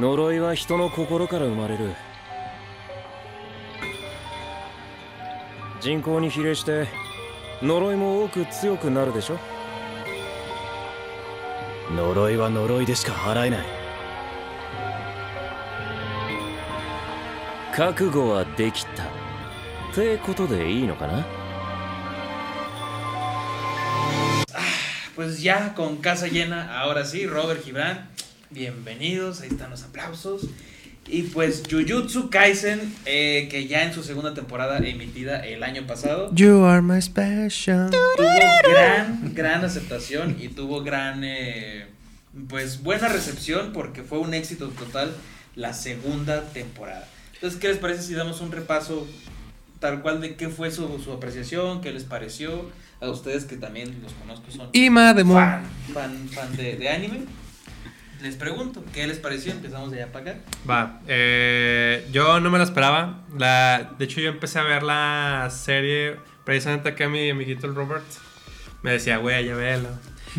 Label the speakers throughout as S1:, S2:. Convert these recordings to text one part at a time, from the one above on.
S1: 呪いは人の心から生まれる。人口に比例して呪いも多く強くなるでしょ？
S2: 呪いは呪いでしか払えない。
S1: 覚悟はできた。ってことでいいのかな
S3: ？Pues ya con casa llena, ahora sí, Robert Gibran, bienvenidos, ahí están los aplausos. Y pues Jujutsu Kaisen, eh, que ya en su segunda temporada emitida el año pasado,
S4: You are my special.
S3: tuvo gran, gran aceptación y tuvo gran, eh, pues buena recepción porque fue un éxito total la segunda temporada. Entonces, ¿qué les parece si damos un repaso tal cual de qué fue su, su apreciación, qué les pareció a ustedes que también los conozco son fan, fan, fan de, de anime? Les pregunto, ¿qué les pareció? Empezamos de allá para acá.
S4: Va, eh, yo no me lo esperaba. La, de hecho, yo empecé a ver la serie precisamente acá mi amiguito el Robert me decía, güey, ya velo.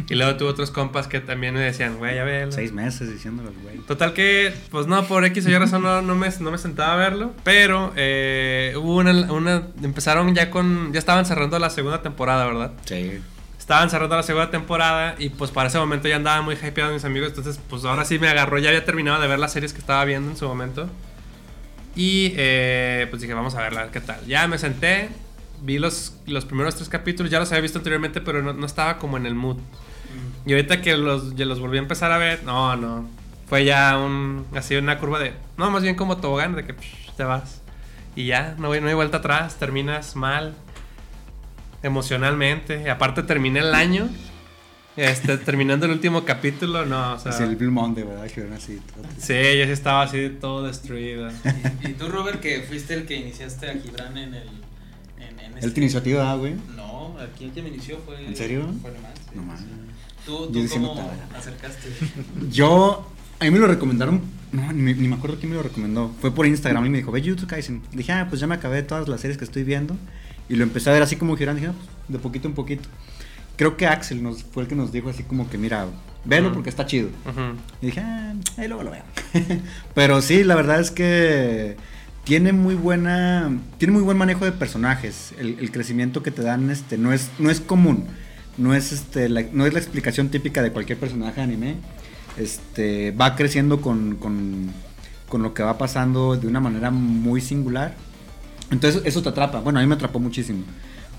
S4: Y luego tuve otros compas que también me decían, güey, ya velo.
S5: Seis meses diciéndolo, güey.
S4: Total que, pues no, por X o Y razón no, no, me, no me sentaba a verlo. Pero eh, hubo una, una. Empezaron ya con. Ya estaban cerrando la segunda temporada, ¿verdad?
S5: Sí.
S4: Estaban cerrando la segunda temporada y pues para ese momento ya andaba muy hypeado mis amigos. Entonces, pues ahora sí me agarró. Ya había terminado de ver las series que estaba viendo en su momento. Y eh, pues dije, vamos a verla, qué tal. Ya me senté, vi los, los primeros tres capítulos. Ya los había visto anteriormente, pero no, no estaba como en el mood. Y ahorita que los, ya los volví a empezar a ver, no, no. Fue ya un, así una curva de, no, más bien como tobogán, de que psh, te vas. Y ya, no, no hay vuelta atrás, terminas mal, emocionalmente. Y aparte terminé el año, este, terminando el último capítulo, no, o sea...
S5: Así el Blue Monday, ¿verdad? Que eran así. todo.
S4: Sí, yo sí estaba así todo destruido.
S3: Y, y tú, Robert, que fuiste el que iniciaste a Gibran en el. En, en
S5: Él te inició a ti, ¿verdad, güey?
S3: No, aquí el que me inició fue.
S5: ¿En serio?
S3: Fue nomás. sí.
S5: No mames.
S3: ¿Tú,
S5: Yo
S3: tú
S5: me
S3: cómo acercaste?
S5: Yo, a mí me lo recomendaron, no, ni, me- ni me acuerdo quién me lo recomendó. Fue por Instagram y me dijo, ve Jujutsu Kaisen. Dije, ah, pues ya me acabé todas las series que estoy viendo. Y lo empecé a ver así como girando. Dije, ah, pues, de poquito en poquito. Creo que Axel nos, fue el que nos dijo así como que, mira, velo
S4: Ujú.
S5: porque está chido.
S4: Ujú.
S5: Y dije, ah, ahí luego lo veo. Pero sí, la verdad es que tiene muy buena, tiene muy buen manejo de personajes. El, el crecimiento que te dan, este, no es, no es común. No es, este, la, no es la explicación típica de cualquier personaje de anime. Este, va creciendo con, con, con lo que va pasando de una manera muy singular. Entonces eso te atrapa. Bueno, a mí me atrapó muchísimo.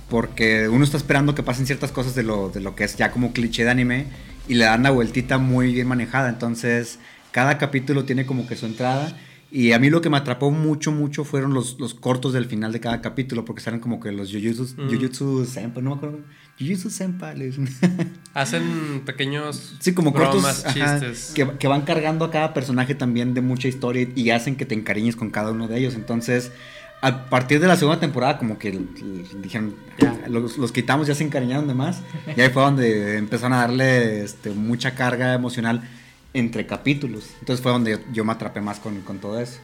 S5: Porque uno está esperando que pasen ciertas cosas de lo, de lo que es ya como cliché de anime y le dan la vueltita muy bien manejada. Entonces, cada capítulo tiene como que su entrada. Y a mí lo que me atrapó mucho, mucho fueron los, los cortos del final de cada capítulo, porque salen como que los Jujutsu,
S4: Mm.
S5: Jujutsu Senpai, no me acuerdo. Jujutsu Senpai, le dicen.
S4: Hacen pequeños
S5: Sí, como
S4: bromas,
S5: cortos ajá,
S4: chistes.
S5: que, que van cargando a cada personaje también de mucha historia y hacen que te encariñes con cada uno de ellos. Entonces, a partir de la segunda temporada, como que dijeron, ya, los, los quitamos, ya se encariñaron de más. Y ahí fue donde empezaron a darle este, mucha carga emocional entre capítulos. Entonces fue donde yo, yo me atrapé más con, con todo eso.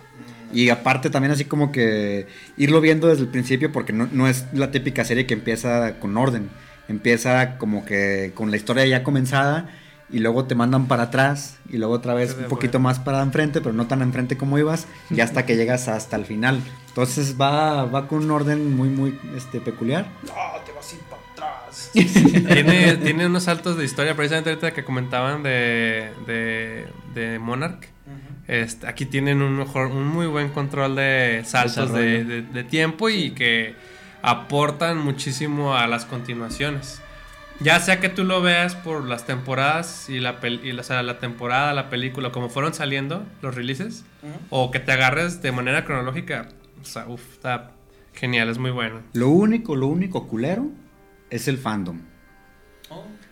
S5: Y aparte también así como que irlo viendo desde el principio porque no, no es la típica serie que empieza con orden. Empieza como que con la historia ya comenzada y luego te mandan para atrás y luego otra vez un poquito más para enfrente, pero no tan enfrente como ibas, y hasta que llegas hasta el final. Entonces va, va con un orden muy, muy este, peculiar.
S3: No, te vas a ir para atrás.
S4: tiene, tiene unos saltos de historia, precisamente ahorita que comentaban de, de, de Monarch. Este, aquí tienen un, mejor, un muy buen control de saltos de, de- de tiempo y que aportan muchísimo a las continuaciones. Ya sea que tú lo veas por las temporadas y la, pel- y la, o sea, la temporada, la película, como fueron saliendo los releases, o que te agarres de manera cronológica, o sea, uf, está genial, es muy bueno.
S5: Lo único, lo único culero es el fandom.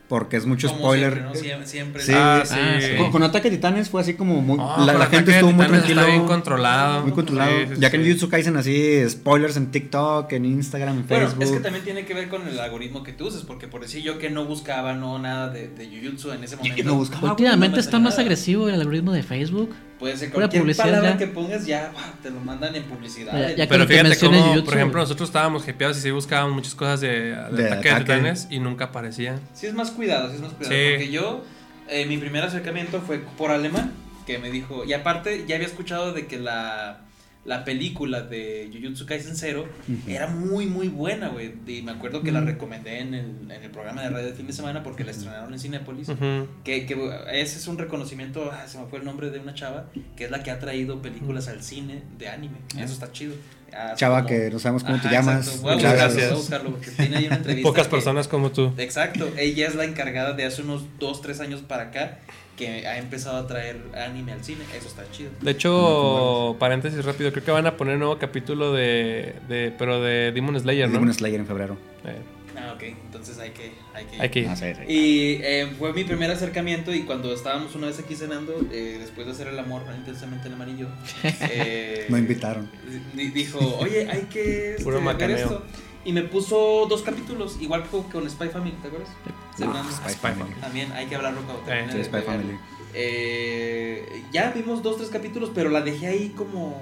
S5: Porque es mucho
S3: como
S5: spoiler.
S3: Siempre, ¿no? Siempre. siempre
S5: Sí,
S4: Ah,
S5: sí.
S4: sí.
S5: Con, con Ataque de Titanes fue así como muy.
S4: Oh,
S5: la, gente estuvo muy tranquila.
S4: bien controlado.
S5: Muy controlado.
S4: Sí, sí,
S5: ya que en. Jujutsu Kaisen así, spoilers en TikTok, en Instagram, en
S3: Bueno,
S5: Facebook.
S3: es que también tiene que ver con el algoritmo que tú uses, porque por decir yo que no buscaba no nada de, de Jujutsu en ese momento.
S5: no buscaba.
S6: Últimamente
S3: me
S6: está más agresivo el algoritmo de Facebook.
S3: Puede ser cualquier
S6: publicidad
S3: palabra
S6: ya.
S3: que pongas ya te lo mandan en publicidad.
S6: Ya- ya que
S4: Pero fíjate cómo, por ejemplo, nosotros estábamos hypeados y sí buscábamos muchas cosas de, de,
S5: De
S4: ataque de
S5: ataque.
S4: titanes y nunca aparecían.
S3: Sí es más cuidado, sí es más cuidado.
S4: Sí.
S3: Porque yo, eh, mi primer acercamiento fue por alemán. que me dijo, y aparte ya había escuchado de que la, la película de Jujutsu Kaisen Zero
S5: Ujú.
S3: era muy muy buena, güey. Y me acuerdo que la recomendé en el, en el programa de radio de fin de semana porque la estrenaron en Cinépolis.
S4: Ujú.
S3: Que, que ese es un reconocimiento, ah, se me fue el nombre de una chava, que es la que ha traído películas al cine de anime. Eso está chido. Ah,
S5: Chava,
S3: como-
S5: que no sabemos cómo te llamas.
S3: Voy a
S5: Muchas
S3: buscarlo,
S4: gracias.
S3: voy a buscarlo porque tiene ahí una entrevista.
S4: Pocas
S3: que-
S4: personas como tú.
S3: Exacto, ella es la encargada de hace unos 2, 3 años para acá que ha empezado a traer anime al cine. Eso está chido.
S4: De hecho, paréntesis rápido, creo que van a poner un nuevo capítulo de, de pero de Demon Slayer, ¿no?
S5: Demon Slayer en febrero.
S4: Eh,
S3: Ah, ok, entonces hay que, hay que ir.
S4: hay que ir.
S5: Ah, sí, sí.
S3: Y eh, fue mi primer acercamiento y cuando estábamos una vez aquí cenando, eh, después de hacer el amor intensamente el amarillo, eh,
S5: Me invitaron.
S3: di- dijo, oye, hay que este,
S4: Puro
S3: ver esto. Y me puso dos capítulos, igual que con Spy Family, ¿te acuerdas? Cenando.
S5: Spy
S4: Spy
S5: Family.
S4: Family.
S3: También hay que hablarlo cuando termine
S5: Sí,
S3: de
S5: Spy. Family.
S3: Eh, ya vimos dos, tres capítulos, pero la dejé ahí como,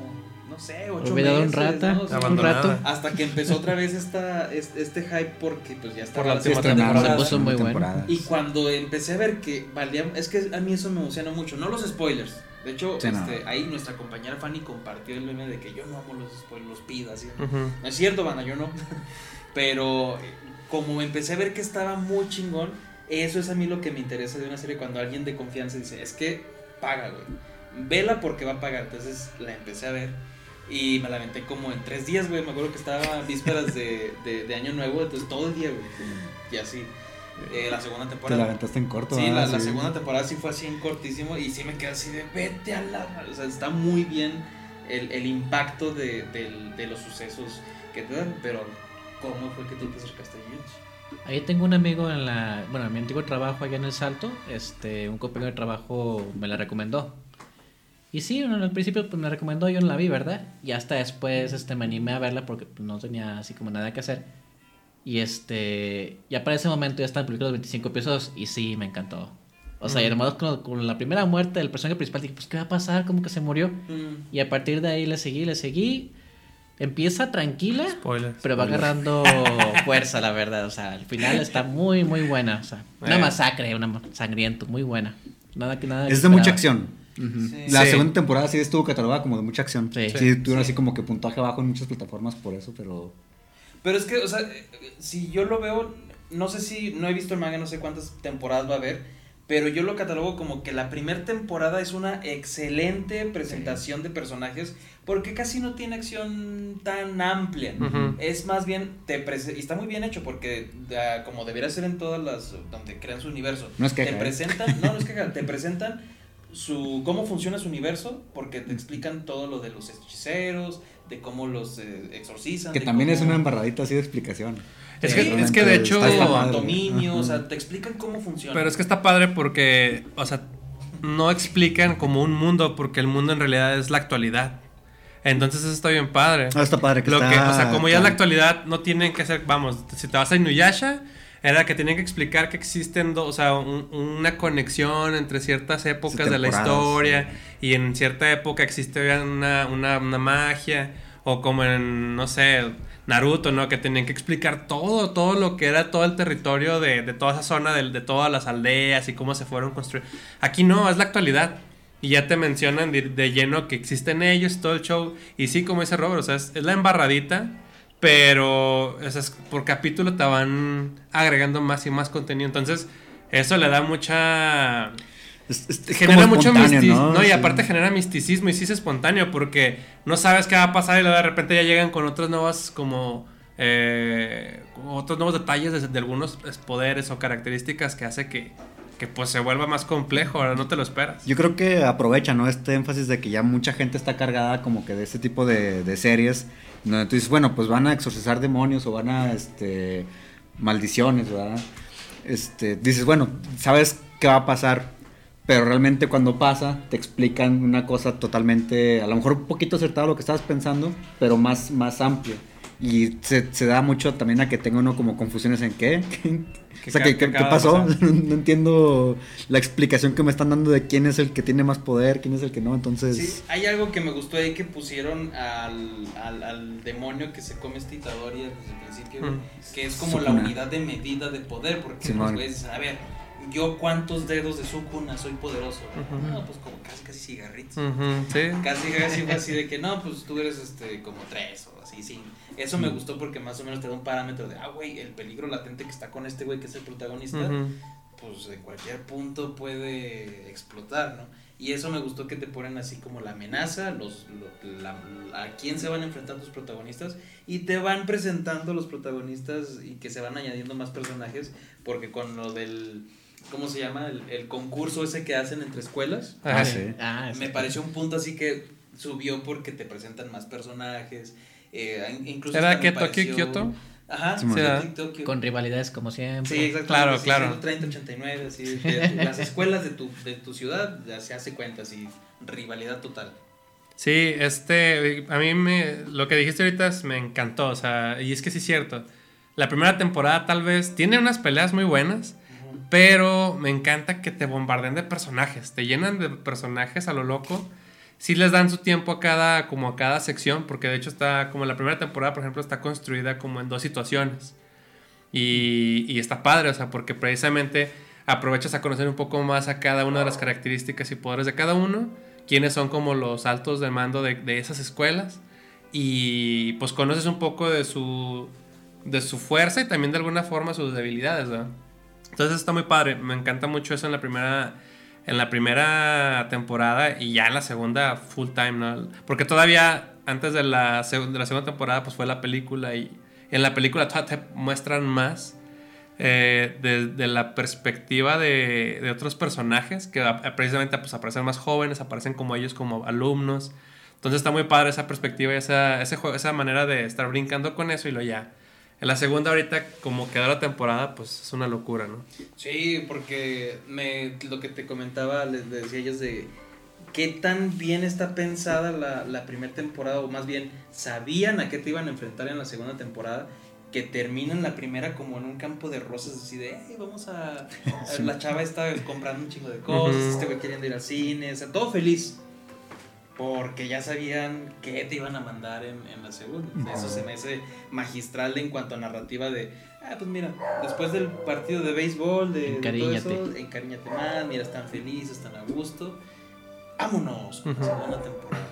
S3: no sé, ocho
S6: Olvidado un
S3: meses,
S6: rata,
S3: ¿no? O sea,
S6: un
S4: Abandonada.
S6: rato.
S3: hasta que empezó otra vez esta, es- este hype porque pues ya estaba
S4: Por la última temporada.
S6: Se puso muy bueno.
S3: Y cuando empecé a ver que valía, es que a mí eso me emociona mucho, no los spoilers. De hecho,
S5: Sí, no.
S3: este, ahí nuestra compañera Fanny compartió el meme de que yo no amo los spoilers, los pido así.
S4: Ujú.
S3: No es cierto, banda, yo no. Pero eh, como empecé a ver que estaba muy chingón, eso es a mí lo que me interesa de una serie cuando alguien de confianza dice, es que paga, güey. Vela porque va a pagar. Entonces la empecé a ver y me la aventé como en tres días, güey. Me acuerdo que estaba vísperas de, de, de Año Nuevo, entonces todo el día, güey. Y así. Eh, la segunda
S5: Te
S3: temporada.
S5: la aventaste en corto.
S3: Sí, la, la segunda temporada sí fue así en cortísimo y sí me quedé así de vete a la... madre". O sea, está muy bien el, el impacto de, del- de los sucesos que te dan, pero ¿cómo fue que tú te acercaste a Jujutsu?
S6: Ahí tengo un amigo en la, bueno, en mi antiguo trabajo allá en el Salto, este, un compañero de trabajo me la recomendó. Y sí, bueno, al principio pues, me la recomendó, yo no la vi, ¿verdad? Y hasta después este, me animé a verla porque pues, no tenía así como nada que hacer. Y este, ya para ese momento ya estaban publicados los 25 episodios y sí, me encantó. O sea, y además con, con la primera muerte del personaje principal dije, pues ¿qué va a pasar? ¿Cómo que se murió? Y a partir de ahí le seguí, le seguí. Empieza tranquila,
S4: Spoilers.
S6: pero va agarrando fuerza, la verdad. O sea, al final está muy, muy buena. O sea, una
S4: Eh.
S6: masacre, una sangriento, muy buena. Nada que nada.
S5: Es de mucha acción.
S3: Sí.
S5: La
S4: Sí.
S5: segunda temporada sí estuvo catalogada como de mucha acción.
S6: Sí.
S5: Sí, tuvieron
S3: Sí.
S5: así como que puntaje bajo en muchas plataformas por eso, pero
S3: Pero es que, o sea, eh, si yo lo veo, no sé si, no he visto el manga, no sé cuántas temporadas va a haber, pero yo lo catalogo como que la primera temporada es una excelente presentación de personajes, porque casi no tiene acción tan amplia. Es más bien, te y está muy bien hecho porque ah, como debería ser en todas las, donde crean su universo,
S5: No es
S3: te
S5: queja, ¿eh?
S3: presentan, no, no es queja, te presentan su, cómo funciona su universo, porque te explican todo lo de los hechiceros, de cómo los eh, exorcizan.
S5: que también es una embarradita así de explicación.
S4: Es
S3: Sí,
S4: que, es que de hecho.
S5: está
S3: Está
S5: padre.
S3: dominio, o sea, te explican cómo funciona.
S4: Pero es que está padre porque, o sea, no explican como un mundo, porque el mundo en realidad es la actualidad. Entonces eso está bien padre.
S5: Ah, está padre que
S4: Lo
S5: está
S4: que, o sea, como ya es la actualidad, no tienen que ser, vamos, si te vas a Inuyasha, era que tienen que explicar que existen dos, o sea, un- una conexión entre ciertas épocas de la historia y en cierta época existe una, una, una magia, o como en, no sé, Naruto, ¿no? Que tenían que explicar todo, todo lo que era todo el territorio de, de toda esa zona, de, de todas las aldeas y cómo se fueron construyendo. Aquí no, es la actualidad. Y ya te mencionan de, lleno que existen ellos, todo el show. Y sí, como dice Robert, o sea, es, la embarradita, pero es- por capítulo te van agregando más y más contenido. Entonces, eso le da mucha...
S5: Es- es- es
S4: genera mucho misticismo. ¿no? y
S5: Sí.
S4: aparte genera misticismo y sí es espontáneo porque no sabes qué va a pasar y luego de repente ya llegan con otras nuevas como... eh, otros nuevos detalles de, de algunos poderes o características que hace que, que pues se vuelva más complejo, ahora no te lo esperas.
S5: Yo creo que aprovecha, ¿no? Este énfasis de que ya mucha gente está cargada como que de este tipo de, de series. Donde tú dices, bueno, pues van a exorcizar demonios o van a, este, maldiciones, ¿verdad? Este, dices, bueno, sabes qué va a pasar, pero realmente cuando pasa te explican una cosa totalmente, a lo mejor un poquito acertado lo que estabas pensando, pero más, más amplio. Y se, se da mucho también a que tenga uno como confusiones en qué. o sea, ¿qué,
S4: qué
S5: qué- pasó? no entiendo la explicación que me están dando de quién es el que tiene más poder, quién es el que no. Entonces,
S3: Sí, hay algo que me gustó ahí que pusieron al, al, al demonio que se come esta Itadori desde el principio,
S4: Mm.
S3: que es como la
S5: Sukuna.
S3: unidad de medida de poder, porque los güeyes dicen, a ver, yo cuántos dedos de Sukuna soy poderoso. No, pues como casi, casi cigarritos.
S4: Ujú, sí.
S3: Casi, casi fue así de que no, pues tú eres este como tres o así, sí. Eso me gustó porque más o menos te da un parámetro de, ah, güey, el peligro latente que está con este güey que es el protagonista, pues en cualquier punto puede explotar, ¿no? Y eso me gustó que te ponen así como la amenaza, los, lo- la- a quién se van a enfrentar tus protagonistas y te van presentando los protagonistas y que se van añadiendo más personajes porque con lo del, ¿cómo se llama? El, el concurso ese que hacen entre escuelas.
S4: Ajá.
S5: Ah, sí.
S6: Ah,
S3: Me pareció un punto así que subió porque te presentan más personajes. eh, in- incluso
S4: ¿Era que Tokio Kioto?
S3: Ajá,
S5: Sí,
S3: sí,
S4: ¿verdad?
S3: Tokio, Tokio.
S6: Con rivalidades como siempre.
S3: Sí, exacto.
S4: Claro, claro.
S3: 30, 89, así. las escuelas de tu, de tu ciudad ya se hace cuenta, así. Rivalidad total.
S4: Sí, este, a mí me, lo que dijiste ahorita es- me encantó, o sea, y es que sí es cierto. La primera temporada tal vez tiene unas peleas muy buenas, pero me encanta que te bombarden de personajes, te llenan de personajes a lo loco. Sí les dan su tiempo a cada, como a cada sección, porque de hecho está, como la primera temporada, por ejemplo, está construida como en dos situaciones. Y, está padre, o sea, porque precisamente aprovechas a conocer un poco más a cada una de las características y poderes de cada uno, quiénes son como los altos de mando de, esas escuelas, y pues conoces un poco de su, de su fuerza y también de alguna forma sus debilidades, ¿verdad? Entonces está muy padre, me encanta mucho eso en la primera, en la primera temporada y ya en la segunda full time, ¿no? Porque todavía antes de la, segunda temporada pues fue la película y en la película todavía te muestran más eh, de, la perspectiva de, otros personajes que precisamente pues aparecen más jóvenes, aparecen como ellos como alumnos. Entonces está muy padre esa perspectiva y esa, ese esa manera de estar brincando con eso y lo ya. En la segunda ahorita como quedó la temporada pues es una locura, ¿no?
S3: Sí, porque me, lo que te comentaba, les decía ellos de qué tan bien está pensada la, la primera temporada, o más bien sabían a qué te iban a enfrentar en la segunda temporada, que terminan la primera como en un campo de rosas, así de, "Ey, vamos a... La chava está comprando un chingo de cosas,
S4: Ujú.
S3: este güey queriendo ir al cine, o sea, todo feliz. Porque ya sabían qué te iban a mandar en, en la segunda. Eso se me hace magistral en cuanto a narrativa de, ah, pues mira, después del partido de béisbol, de, de todo
S6: Encariñate.
S3: eso, encariñate más, mira, están felices, están a gusto. Vámonos con la
S4: Ujú.
S3: segunda temporada.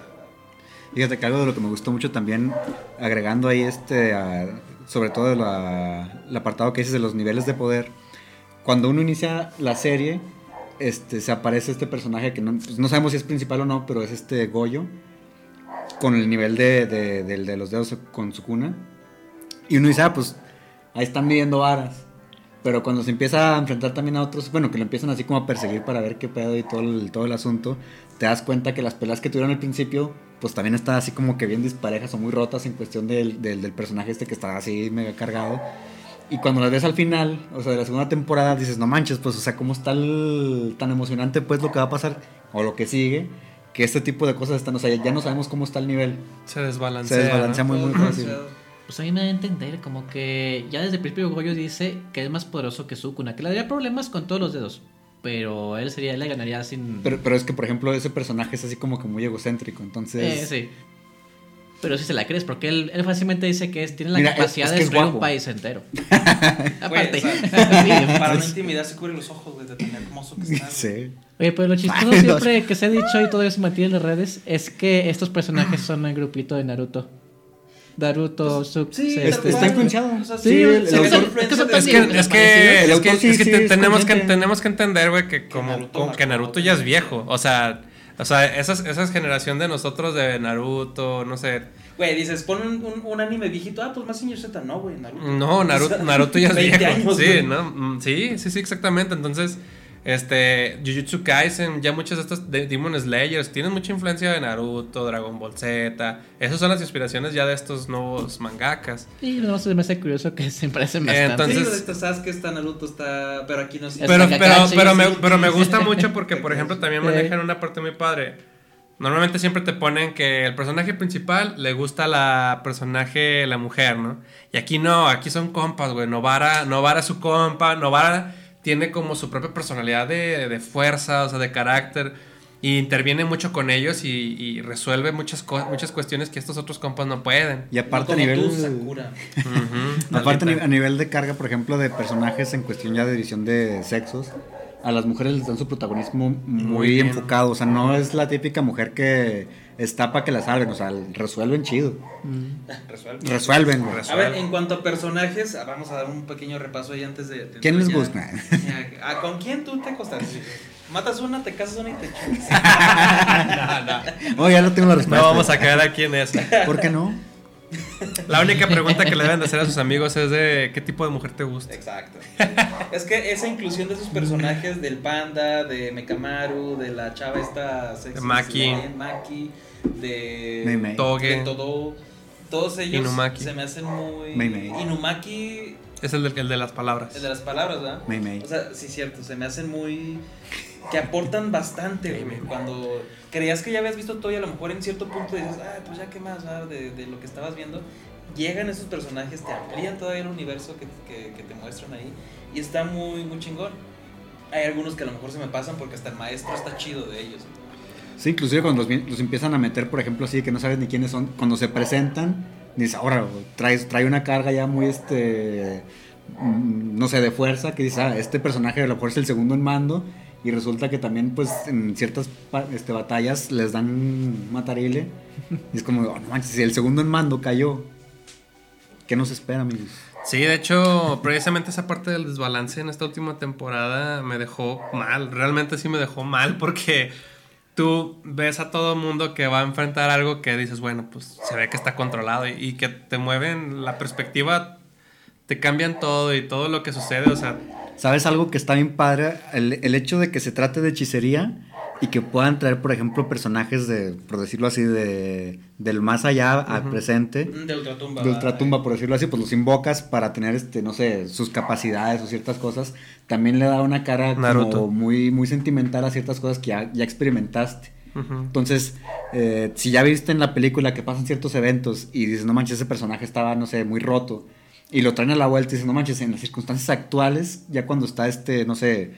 S5: Fíjate que algo de lo que me gustó mucho también, agregando ahí este, a- sobre todo de la- el apartado que dices de los niveles de poder, cuando uno inicia la serie, este, se aparece este personaje que no, pues, no sabemos si es principal o no, pero es este Goyo, con el nivel de, de- los dedos con su cuna. Y uno dice, ah, pues ahí están midiendo varas. Pero cuando se empieza a enfrentar también a otros, bueno, que lo empiezan así como a perseguir para ver qué pedo y todo el, asunto, te das cuenta que las peleas que tuvieron al principio, pues también están así como que bien disparejas o muy rotas en cuestión del, del, del personaje este que está así mega cargado. Y cuando las ves al final, o sea, de la segunda temporada, dices, no manches, pues, o sea, cómo está el- tan emocionante, pues, lo que va a pasar, o lo que sigue, que este tipo de cosas están, o sea, ya no sabemos cómo está el nivel.
S4: Se desbalancea.
S5: Se desbalancea
S4: ¿no?
S5: muy, muy fácil.
S6: Pues a mí me da a entender como que ya desde el principio Goyo dice que es más poderoso que Sukuna, que le daría problemas con todos los dedos. Pero él sería, él le ganaría sin.
S5: Pero, pero es que, por ejemplo, ese personaje es así como que muy egocéntrico, entonces...
S6: Eh, sí. Pero si se la crees, porque él, él fácilmente dice que es, tiene la
S5: Mira,
S6: capacidad
S5: es
S6: de destruir un país entero. Aparte.
S3: o sea,
S6: Sí.
S3: para no intimidar se cubre los ojos, güey, de tan hermoso que está.
S5: Sí.
S6: Oye, pero lo chistoso
S5: Ay,
S6: siempre que se ha dicho y todo eso mantiene en las redes es que estos personajes son el grupito de Naruto. Naruto, Suk,
S3: Sí,
S6: se-
S3: tal
S5: Este, está influenciado.
S3: O sea,
S6: Sí,
S3: sí,
S5: el autor-
S6: es que
S4: Es que, es es
S5: sí- sí
S4: tenemos, que, tenemos que entender, güey, que como,
S3: Naruto
S4: como que
S3: marcó
S4: Naruto ya es viejo. O sea, o sea esa, esa generación de nosotros de Naruto, no sé.
S3: Güey, dices, pon un, un, un anime viejito. Ah, pues más señor Z, no, güey, Naruto.
S4: No, Naruto, Naruto ya es
S3: 20
S4: viejo.
S3: años,
S4: sí. ¿no? Mm, Sí, sí, sí, exactamente. Entonces, este, Jujutsu Kaisen, ya muchos de estos de Demon Slayers tienen mucha influencia de Naruto, Dragon Ball Z. Esas son las inspiraciones ya de estos nuevos mangakas.
S6: Y no se me hace curioso que se parecen bastante.
S3: Sí,
S4: entonces-
S3: de esta Sasuke está Naruto, está. Pero aquí no sé.
S4: Pero,
S6: Está
S4: pero, pero, me,
S6: sí.
S4: pero me gusta mucho porque, por ejemplo, también
S6: Sí.
S4: manejan una parte muy padre. Normalmente siempre te ponen que el personaje principal le gusta la personaje, la mujer, ¿no? Y aquí no, aquí son compas, güey. Novara, Novara es su compa, Novara tiene como su propia personalidad de, de fuerza, o sea, de carácter. Y interviene mucho con ellos y, y resuelve muchas, co- muchas cuestiones que estos otros compas no pueden.
S5: Y aparte a
S3: Como
S5: nivel...
S3: tú, Sakura.
S4: Ujú,
S5: Aparte a a nivel de carga, por ejemplo, de personajes en cuestión ya de división de sexos, a las mujeres les dan su protagonismo muy, enfocado. O sea, no es la típica mujer que está para que la salven. O sea, resuelven chido.
S3: Resuelve.
S5: Resuelven, güey.
S3: A ver, en cuanto a personajes, ah, vamos a dar un pequeño repaso ahí antes de. de
S5: ¿Quién les
S3: ya-
S5: gusta?
S3: ya- ah, ¿Con quién tú te acostas? Matas una, te casas una y te chupas.
S5: Oh, ya no tengo la respuesta.
S4: No vamos a caer aquí en eso.
S5: ¿Por qué no?
S4: La única pregunta que le deben de hacer a sus amigos es de qué tipo de mujer te gusta.
S3: Exacto. Es que esa inclusión de esos personajes del panda, de Mekamaru, de la chava esta sexy,
S4: De Maki.
S3: de Maki, de.
S4: Toge.
S3: de todo, todos ellos
S4: Inumaki.
S3: se me hacen muy
S5: Mei Mei.
S3: Inumaki,
S4: Es el, del- el de las palabras.
S3: el de las palabras, ¿verdad?
S5: Mei Mei.
S3: O sea, sí cierto, se me hacen muy que aportan bastante, güey. Cuando creías que ya habías visto todo y a lo mejor en cierto punto dices, ay, pues ya qué más, ¿verdad? De, lo que estabas viendo. Llegan esos personajes, te amplían todavía el universo que, que, te muestran ahí. Y está muy, muy chingón. Hay algunos que a lo mejor se me pasan porque hasta el maestro está chido de ellos.
S5: Sí, inclusive cuando los, los empiezan a meter, por ejemplo, así que no sabes ni quiénes son, cuando se presentan, dices, ahora, traes, trae una carga ya muy, este, mm, no sé, de fuerza, que dices, ah, este personaje a lo mejor es el segundo en mando, y resulta que también, pues, en ciertas este, batallas les dan matarile, y es como, oh, no manches, si el segundo en mando cayó, ¿qué nos espera, amigos?
S4: Sí, de hecho, precisamente esa parte del desbalance en esta última temporada me dejó mal. Realmente sí me dejó mal porque tú ves a todo mundo que va a enfrentar algo que dices, bueno, pues se ve que está controlado y que te mueven la perspectiva, te cambian todo y todo lo que sucede, o sea,
S5: ¿Sabes algo que está bien padre? El, el hecho de que se trate de hechicería y que puedan traer, por ejemplo, personajes de, por decirlo así, de, del más allá al presente.
S3: De Ultratumba.
S5: De ultratumba, por decirlo así, pues los invocas para tener, este, no sé, sus capacidades o ciertas cosas. También le da una cara
S4: Naruto.
S5: como muy, muy sentimental a ciertas cosas que ya, ya experimentaste. Entonces, eh, si ya viste en la película que pasan ciertos eventos y dices, no manches, ese personaje estaba, no sé, muy roto, y lo traen a la vuelta y dices, no manches, en las circunstancias actuales, ya cuando está este, no sé,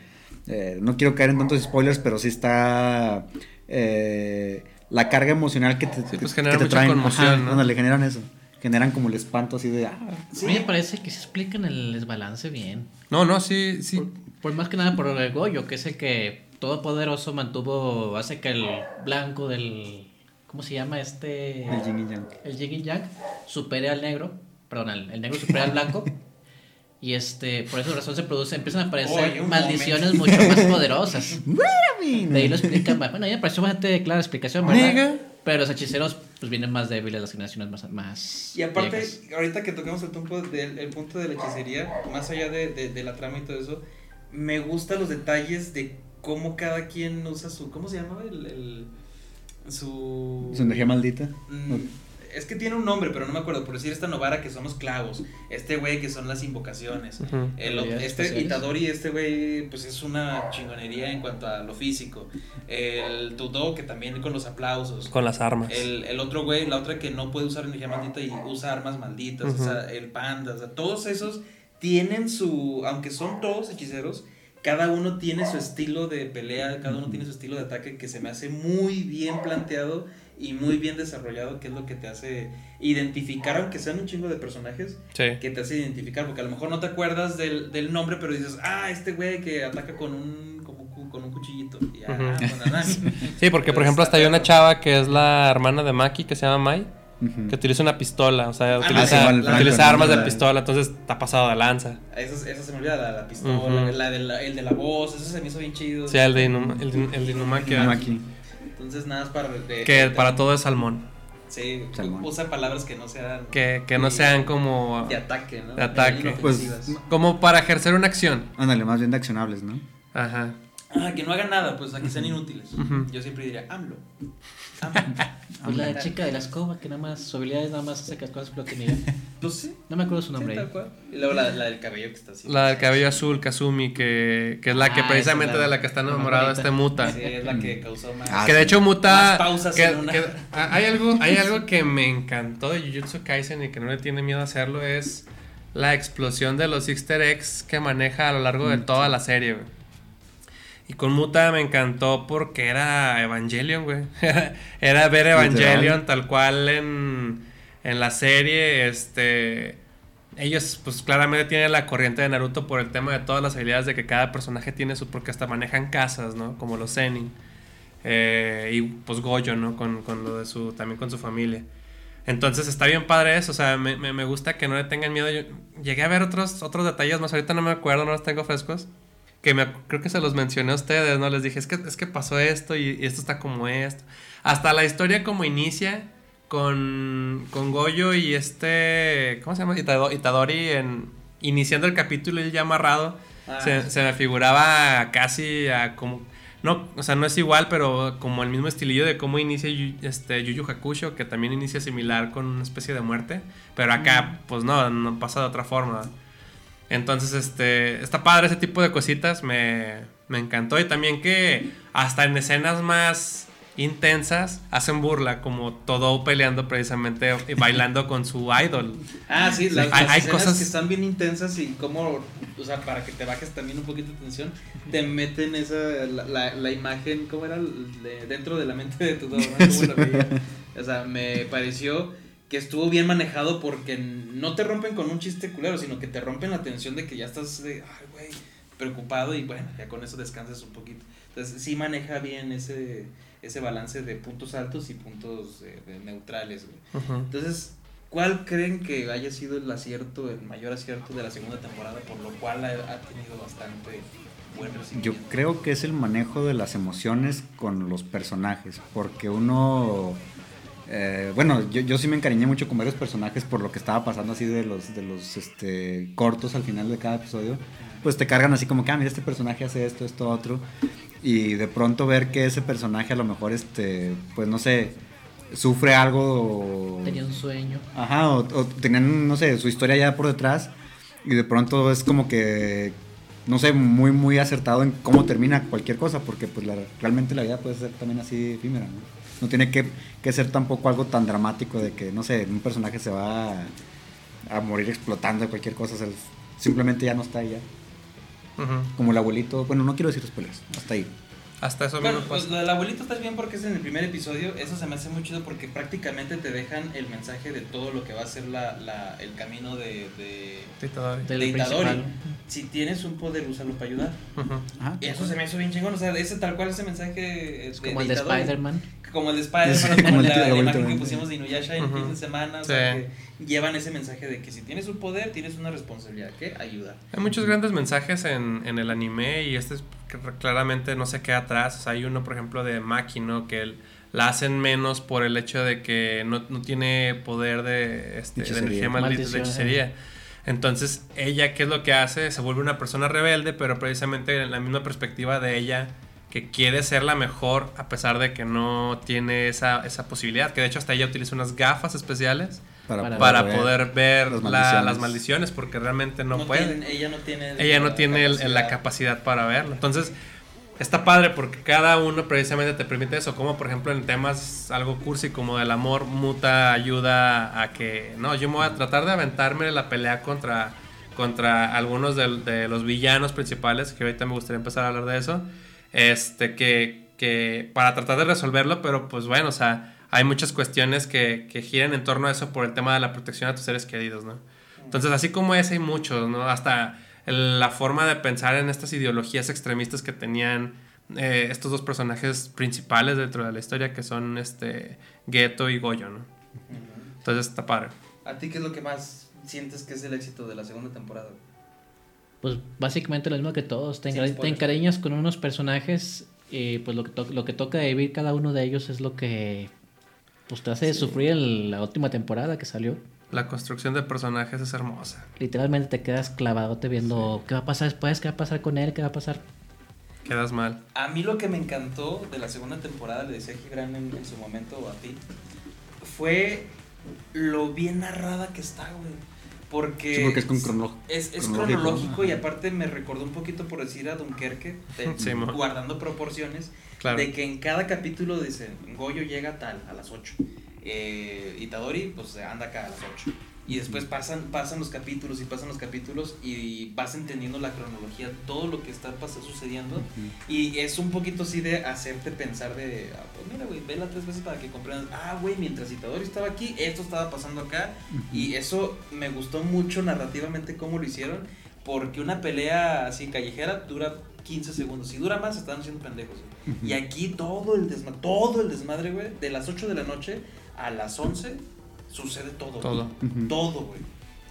S5: eh, no quiero caer en tantos spoilers, pero sí está eh, la carga emocional que te,
S4: Sí, pues
S5: que te
S4: mucha
S5: traen.
S4: conmoción,
S5: Ajá,
S4: ¿no?
S5: cuando le generan eso. Generan como el espanto así de, ah,
S6: A mí me parece que se explican el desbalance bien.
S4: No, no, sí, sí.
S6: Por, por más que nada por el Goyo, que es el que todopoderoso mantuvo, hace que el blanco del. ¿Cómo se llama este?
S5: el yin y yang.
S6: el yin y yang supere al negro, perdón, el, el negro supere al blanco. Y este, por esa razón se produce, empiezan a aparecer
S3: Oye,
S6: maldiciones mucho más poderosas. De ahí lo explican más. Bueno, ya me pareció bastante clara la explicación, ¿verdad? Pero los hechiceros pues vienen más débiles, las generaciones más, más
S3: Y aparte,
S6: viejas.
S3: ahorita que tocamos el punto, del, el punto de la hechicería, más allá de, de- de la trama y todo eso, me gustan los detalles de cómo cada quien usa su. ¿Cómo se llama? El, el- su.
S5: Su energía maldita.
S3: Mm, es que tiene un nombre, pero no me acuerdo. Por decir esta Novara que son los clavos. Este güey que son las invocaciones.
S4: Ujú.
S3: El,
S6: Habilidades
S3: este
S6: especiales.
S3: Itadori, este güey, pues es una chingonería en cuanto a lo físico. El Tudo, que también con los aplausos.
S4: Con las armas.
S3: El, el otro güey, la otra que no puede usar energía maldita y usa armas malditas, o sea, el panda, o sea, todos esos tienen su, aunque son todos hechiceros, cada uno tiene su estilo de pelea, cada uno tiene su estilo de ataque que se me hace muy bien planteado y muy bien desarrollado, que es lo que te hace identificar, aunque sean un chingo de personajes,
S4: Sí.
S3: que te hace identificar, porque a lo mejor no te acuerdas del, del nombre, pero dices, ah, este güey que ataca con un, como con un cuchillito, y ah,
S4: Ujú.
S3: con Nanami.
S4: Sí, porque por
S3: Pero
S4: ejemplo
S3: está
S4: hasta hay una chava que es la hermana de Maki que se llama Mai, que utiliza una pistola, o sea,
S3: Ah,
S4: utiliza,
S5: sí,
S4: utiliza armas de
S5: La-
S4: pistola, entonces está pasado de lanza.
S3: Esa, esa se me olvida, la, la pistola, de la, el de la voz, eso se me hizo bien chido.
S4: Sí, el de, Inuma, el, de- el de Inumaki,
S5: Inumaki.
S3: Entonces, nada más para. de-
S4: que
S3: de-
S4: para todo es salmón.
S3: Sí,
S5: Salmón.
S3: usa palabras que no sean.
S4: Que, que no
S3: de-
S4: sean como...
S3: De ataque, ¿no?
S4: De ataque.
S5: Pues,
S4: Como para ejercer una acción.
S5: Ándale, más bien de accionables, ¿no?
S4: Ajá.
S3: Ah, que no hagan nada, pues a que sean inútiles. Yo siempre diría, AMLO.
S6: Pues la chica de la escoba, que nada más, su habilidad es nada más hacer que las cosas.
S3: Pues sí.
S6: No me acuerdo su
S3: sí,
S6: nombre.
S3: tal cual. Y luego la, la del cabello que está así.
S4: La del cabello azul, Kazumi, que, que es la que
S6: Ah,
S4: precisamente
S6: la-
S4: de la que está
S6: más
S4: este Muta.
S3: Sí, es la que causó más.
S5: Ah,
S4: que de hecho Muta...
S3: Más pausas
S4: que-
S3: en una.
S4: que- hay, algo, hay algo que me encantó de Jujutsu Kaisen y que no le tiene miedo a hacerlo es la explosión de los easter eggs que maneja a lo largo de toda la serie, güey. Y con Muta me encantó porque era Evangelion, güey. era ver Evangelion tal cual en, en la serie, este... ellos pues claramente tienen la corriente de Naruto por el tema de todas las habilidades de que cada personaje tiene su porque hasta manejan casas, ¿no? Como los Zenin. Eh, y pues Goyo, ¿no? Con, con, lo de su también con su familia. Entonces está bien padre eso, o sea, me, me, me gusta que no le tengan miedo. Yo llegué a ver otros, otros detalles más, ahorita no me acuerdo, no los tengo frescos. Que me, creo que se los mencioné a ustedes, ¿no? Les dije, es que, es que pasó esto y, y esto está como esto. Hasta la historia como inicia con, con Goyo y este, ¿cómo se llama? Itado- Itadori en, iniciando el capítulo y ya amarrado.
S3: Ah,
S4: se,
S3: sí.
S4: se me figuraba casi a como... No, o sea, no es igual, pero como el mismo estilillo de cómo inicia Yu, este, Yu Yu Hakusho, que también inicia similar con una especie de muerte. Pero acá, pues no, no pasa de otra forma. Entonces, este, está padre ese tipo de cositas, me, me encantó. Y también que hasta en escenas más intensas hacen burla, como todo peleando precisamente y bailando con su idol.
S3: Ah, sí, las,
S4: Hay-
S3: las
S4: hay cosas-
S3: que están bien intensas y como, o sea, para que te bajes también un poquito de tensión, te meten esa, la, la, la imagen, ¿cómo era? De- dentro de la mente de tu ¿no? ¿Cómo lo veía? O sea, me pareció que estuvo bien manejado porque no te rompen con un chiste culero, sino que te rompen la tensión de que ya estás de, ay, güey, preocupado y bueno, ya con eso descansas un poquito. Entonces, sí maneja bien ese, ese balance de puntos altos y puntos eh, de neutrales, güey. Entonces, ¿cuál creen que haya sido el acierto, el mayor acierto de la segunda temporada, por lo cual ha, ha tenido bastante buen
S5: Yo
S3: recibimiento?
S5: creo que es el manejo de las emociones con los personajes, porque uno, eh, bueno, yo, yo sí me encariñé mucho con varios personajes por lo que estaba pasando así de los, de los este, cortos al final de cada episodio, pues te cargan así como que, ah, mira, este personaje hace esto, esto, otro, y de pronto ver que ese personaje a lo mejor, este, pues no sé, sufre algo...
S6: Tenía un sueño.
S5: Ajá, o, o tenían, no sé, su historia ya por detrás y de pronto es como que, no sé, muy, muy acertado en cómo termina cualquier cosa, porque pues la- realmente la vida puede ser también así efímera, ¿no? No tiene que, que ser tampoco algo tan dramático de que, no sé, un personaje se va a, a morir explotando de cualquier cosa, o sea, simplemente ya no está ahí ya.
S4: Ujú.
S5: Como el abuelito, bueno, no quiero decir spoilers, hasta ahí.
S4: Hasta eso
S3: Bueno,
S4: mismo
S3: pues
S4: pasa.
S3: lo del abuelito está bien porque es en el primer episodio. Eso se me hace muy chido porque prácticamente te dejan el mensaje de todo lo que va a ser la, la, el camino de, de,
S4: Itadori.
S6: Del
S3: de Itadori. Si tienes un poder, úsalo para ayudar.
S5: Ajá.
S3: Y eso se me hizo bien chingón. O sea, ese tal cual ese mensaje.
S6: Es como el de Spider-Man.
S3: Como el de Spider-Man, como la,
S5: de
S3: la imagen que pusimos de Inuyasha en el
S4: Ujú.
S3: fin de semana. O sea, que llevan ese mensaje de que si tienes un poder, tienes una responsabilidad que ayudar.
S4: Hay muchos grandes mensajes en, en el anime y este es que claramente no se queda atrás. O sea, hay uno, por ejemplo, de Maki, ¿no? Que el- la hacen menos por el hecho de que no, no tiene poder de, este, de energía maldita, de
S6: Maldición,
S4: hechicería. Entonces, ella, ¿qué es lo que hace? Se vuelve una persona rebelde, pero precisamente en la misma perspectiva de ella, que quiere ser la mejor a pesar de que no tiene esa, esa posibilidad. Que de hecho hasta ella utiliza unas gafas especiales
S6: Para
S4: para poder ver
S5: las
S4: la-
S5: maldiciones.
S4: las maldiciones, porque realmente no, puede.
S3: tienen- ella no tiene.
S4: ella no
S3: la
S4: tiene el- la capacidad para verlo. Entonces, está padre porque cada uno precisamente te permite eso. Como por ejemplo en temas algo cursi como del amor, Muta ayuda a que, no, yo me voy a tratar de aventarme la pelea contra, contra algunos del- de, los villanos principales, que ahorita me gustaría empezar a hablar de eso. Este, que, que para tratar de resolverlo, pero pues bueno, o sea, hay muchas cuestiones que, que giran en torno a eso por el tema de la protección a tus seres queridos, ¿no? Entonces, así como ese hay muchos, ¿no? Hasta el- la forma de pensar en estas ideologías extremistas que tenían eh, estos dos personajes principales dentro de la historia, que son este Geto y Goyo, ¿no? Entonces está padre.
S3: ¿A ti qué es lo que más sientes que es el éxito de la segunda temporada?
S6: Pues básicamente lo mismo que todos. Te, encariñas con unos personajes y pues lo que, to- lo que toca vivir cada uno de ellos es lo que pues te hace sufrir en la última temporada que salió.
S4: La construcción de personajes es hermosa.
S6: Literalmente te quedas clavadote viendo qué va a pasar después, qué va a pasar con él, qué va a pasar.
S4: Quedas mal.
S3: A mí lo que me encantó de la segunda temporada, le decía Gibran en, en su momento a ti, fue lo bien narrada que está, güey. Porque,
S5: Sí, porque es con cronolo-
S3: es, es
S5: cronológico.
S3: cronológico y aparte me recordó un poquito por decir a Dunkerque, de-
S4: Sí,
S3: guardando proporciones,
S4: Claro.
S3: de que en cada capítulo dicen, Goyo llega tal, a las 8. Eh, Itadori, pues anda acá a las 8. Y después pasan, pasan los capítulos y pasan los capítulos y vas entendiendo la cronología, todo lo que está sucediendo. Y es un poquito así de hacerte pensar de, ah, pues mira, güey, vela tres veces para que comprendas, ah, güey, mientras Itadori estaba aquí, esto estaba pasando acá. Y eso me gustó mucho narrativamente cómo lo hicieron, porque una pelea así callejera dura 15 segundos. Si dura más, están haciendo pendejos. güey. Y aquí todo el desmadre, todo el desmadre, güey, de las 8 de la noche a las 11 sucede todo. güey.
S4: Todo.
S5: Ujú.
S3: Todo, güey.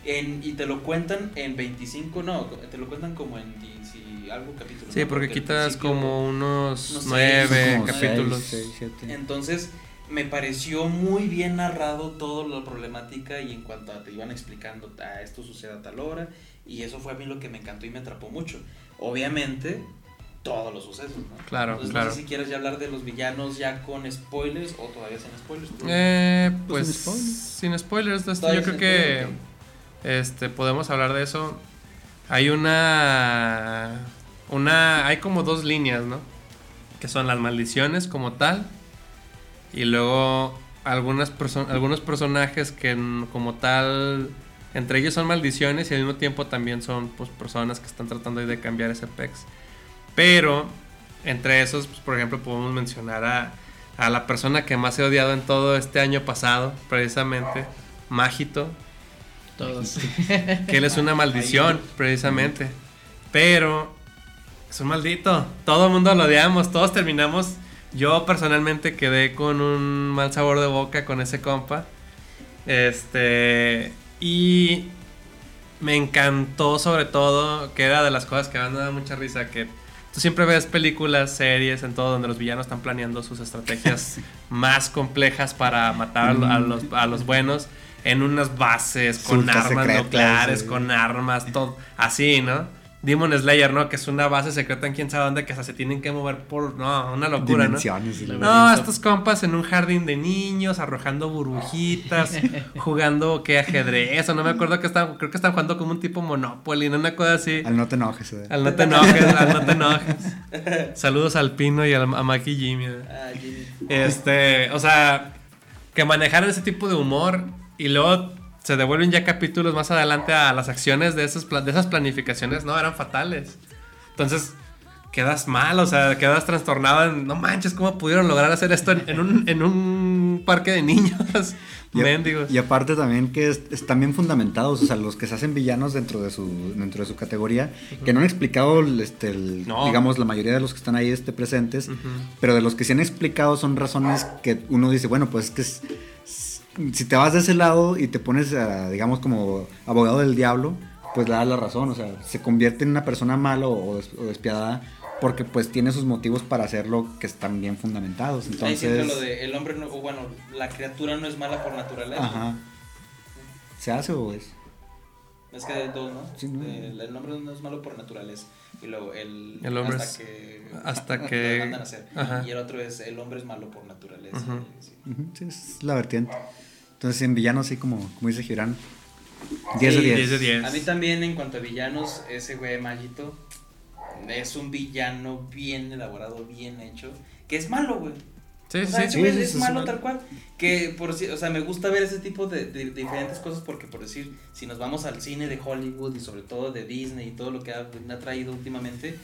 S3: En, y te lo cuentan en 25, no, te lo cuentan como en 10 y algo capítulos.
S4: Sí,
S3: ¿no?
S4: porque quitas como unos
S3: no sé,
S4: nueve
S5: Como
S4: capítulos.
S5: seis, seis, siete.
S3: entonces, me pareció muy bien narrado toda la problemática y en cuanto a te iban explicando, ah, esto sucede a tal hora, y eso fue a mí lo que me encantó y me atrapó mucho. Obviamente, todos los sucesos, ¿no?
S4: Claro,
S3: Entonces,
S4: claro.
S3: no sé si quieres ya hablar de los villanos ya con spoilers o todavía sin spoilers. ¿Tú?
S4: Eh,
S5: Pues
S4: pues
S5: sin spoilers.
S4: sin spoilers, este,
S3: Todavía
S4: yo creo que este podemos hablar de eso. Hay una una hay como dos líneas, ¿no? Que son las maldiciones como tal y luego algunas perso- algunos personajes que como tal entre ellos son maldiciones y al mismo tiempo también son pues personas que están tratando de cambiar ese pex. Pero entre esos, pues, por ejemplo, podemos mencionar a, a la persona que más he odiado en todo este año pasado, precisamente, Mágito,
S6: Todos.
S4: que él es una maldición, precisamente. Pero es un maldito. Todo el mundo lo odiamos, todos terminamos. Yo personalmente quedé con un mal sabor de boca con ese compa. Este. Y me encantó sobre todo, que era de las cosas que me han dado mucha risa, que tú siempre ves películas, series, en todo, donde los villanos están planeando sus estrategias más complejas para matar a a los, a los buenos en unas bases, con armas
S5: secretas,
S4: nucleares,
S5: sí.
S4: con armas, todo así, ¿no? Demon Slayer, ¿no? Que es una base secreta en quién sabe dónde, que hasta se tienen que mover por... No, una locura, ¿no? No, estos compas en un jardín de niños, arrojando burbujitas, jugando que ajedrez, o no me acuerdo que estaban, creo que están jugando como un tipo Monopoly, ¿no? Una cosa así.
S5: Al no te enojes, eh.
S4: Al no te enojes, al no te enojes. Saludos al Pino y al, a Maki y Jimmy. ¿eh?
S3: Ah, Jimmy.
S4: Este, o sea, que manejaran ese tipo de humor y luego se devuelven ya capítulos más adelante a las acciones de esas, de esas planificaciones, no, eran fatales. Entonces, quedas mal, o sea, quedas trastornado en, no manches, ¿cómo pudieron lograr hacer esto en, en un, en un parque de niños?
S5: Y,
S4: Mendigos.
S5: y aparte también que es- están bien fundamentados, o sea, los que se hacen villanos dentro de su, dentro de su categoría, que no han explicado, este, el-
S4: No.
S5: digamos, la mayoría de los que están ahí este, presentes,
S4: Ujú.
S5: pero de los que se han explicado son razones que uno dice, bueno, pues es que es- si te vas de ese lado y te pones, a, digamos, como abogado del diablo, pues le das la razón, o sea, se convierte en una persona mala o, des- o despiadada porque pues tiene sus motivos para hacerlo que están bien fundamentados.
S3: Ahí
S5: Entonces,
S3: lo de el hombre, no, o bueno, la criatura no es mala por naturaleza.
S5: ajá. ¿Se hace o es?
S3: Es que hay dos, ¿no?
S5: Sí, ¿no?
S3: El, el hombre no es malo por naturaleza. Y luego el,
S4: El hombre
S3: hasta
S4: es-
S3: que,
S4: hasta
S3: lo
S4: que-
S3: mandan a hacer.
S4: ajá.
S3: Y el otro es el hombre es malo por naturaleza. Sí.
S5: Es la vertiente. Entonces, en villanos, sí, como, como dice Girán, 10 de
S3: Sí,
S5: 10.
S4: 10 de 10.
S3: A mí también, en cuanto a villanos, ese güey Magito es un villano bien elaborado, bien hecho, que es malo, güey.
S4: Sí,
S3: O sea,
S4: sí.
S3: es malo
S5: sí.
S3: tal cual. Que por si- o sea, me gusta ver ese tipo de, de- de diferentes cosas porque por decir, si nos vamos al cine de Hollywood y sobre todo de Disney y todo lo que ha, ha traído últimamente,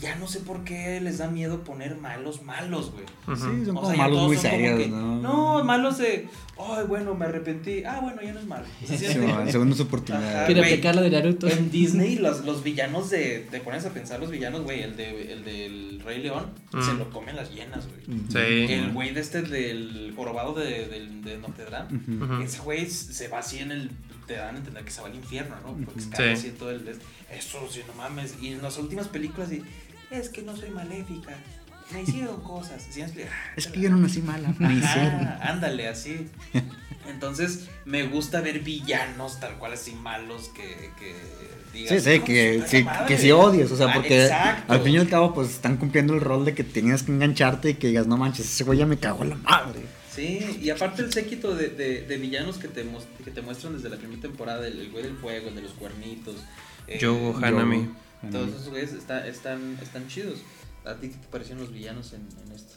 S3: ya no sé por qué les da miedo poner malos malos, güey.
S4: Ujú.
S5: Sí, son
S3: O
S5: como
S3: sea,
S5: malos
S3: todos
S5: muy serios,
S3: que,
S5: ¿no?
S3: No, malos de, ay, bueno, me arrepentí. Ah, bueno, ya no es malo.
S5: Sí, segundas oportunidades.
S3: Ajá.
S6: Quiere la de Naruto.
S3: en Disney, los, los villanos de. Te pones a pensar los villanos, güey. El, de, el del Rey León
S4: Mm.
S3: se lo comen las hienas, güey.
S4: Sí.
S3: El güey de este del jorobado de, del- de Notre Dame. Ese güey se va así en el. Te dan a entender que se va al infierno, ¿no? Porque escapa
S4: Sí.
S3: así todo el. Eso, sí, no mames. Y en las últimas películas, y, es que no soy maléfica. Me hicieron cosas. ¿Sí explico?
S5: Es que yo no nací mala. Me hicieron.
S3: Ándale, así. Entonces, me gusta ver villanos tal cual así malos que, que digas,
S5: Sí, sí,
S3: "No,
S5: que, sí,
S3: puta madre".
S5: que sí odies, o sea,
S3: Ah,
S5: porque
S3: exacto.
S5: al fin y al cabo, pues están cumpliendo el rol de que tenías que engancharte y que digas, no manches, ese güey ya me cagó la madre.
S3: Sí, y aparte el séquito de, de, de villanos que te, que te muestran desde la primera temporada, el, el güey del fuego, el de los cuernitos. eh,
S4: Yogo Hanami.
S3: Todos esos güeyes está- están, están chidos. ¿A ti qué te parecieron los villanos en, en esto?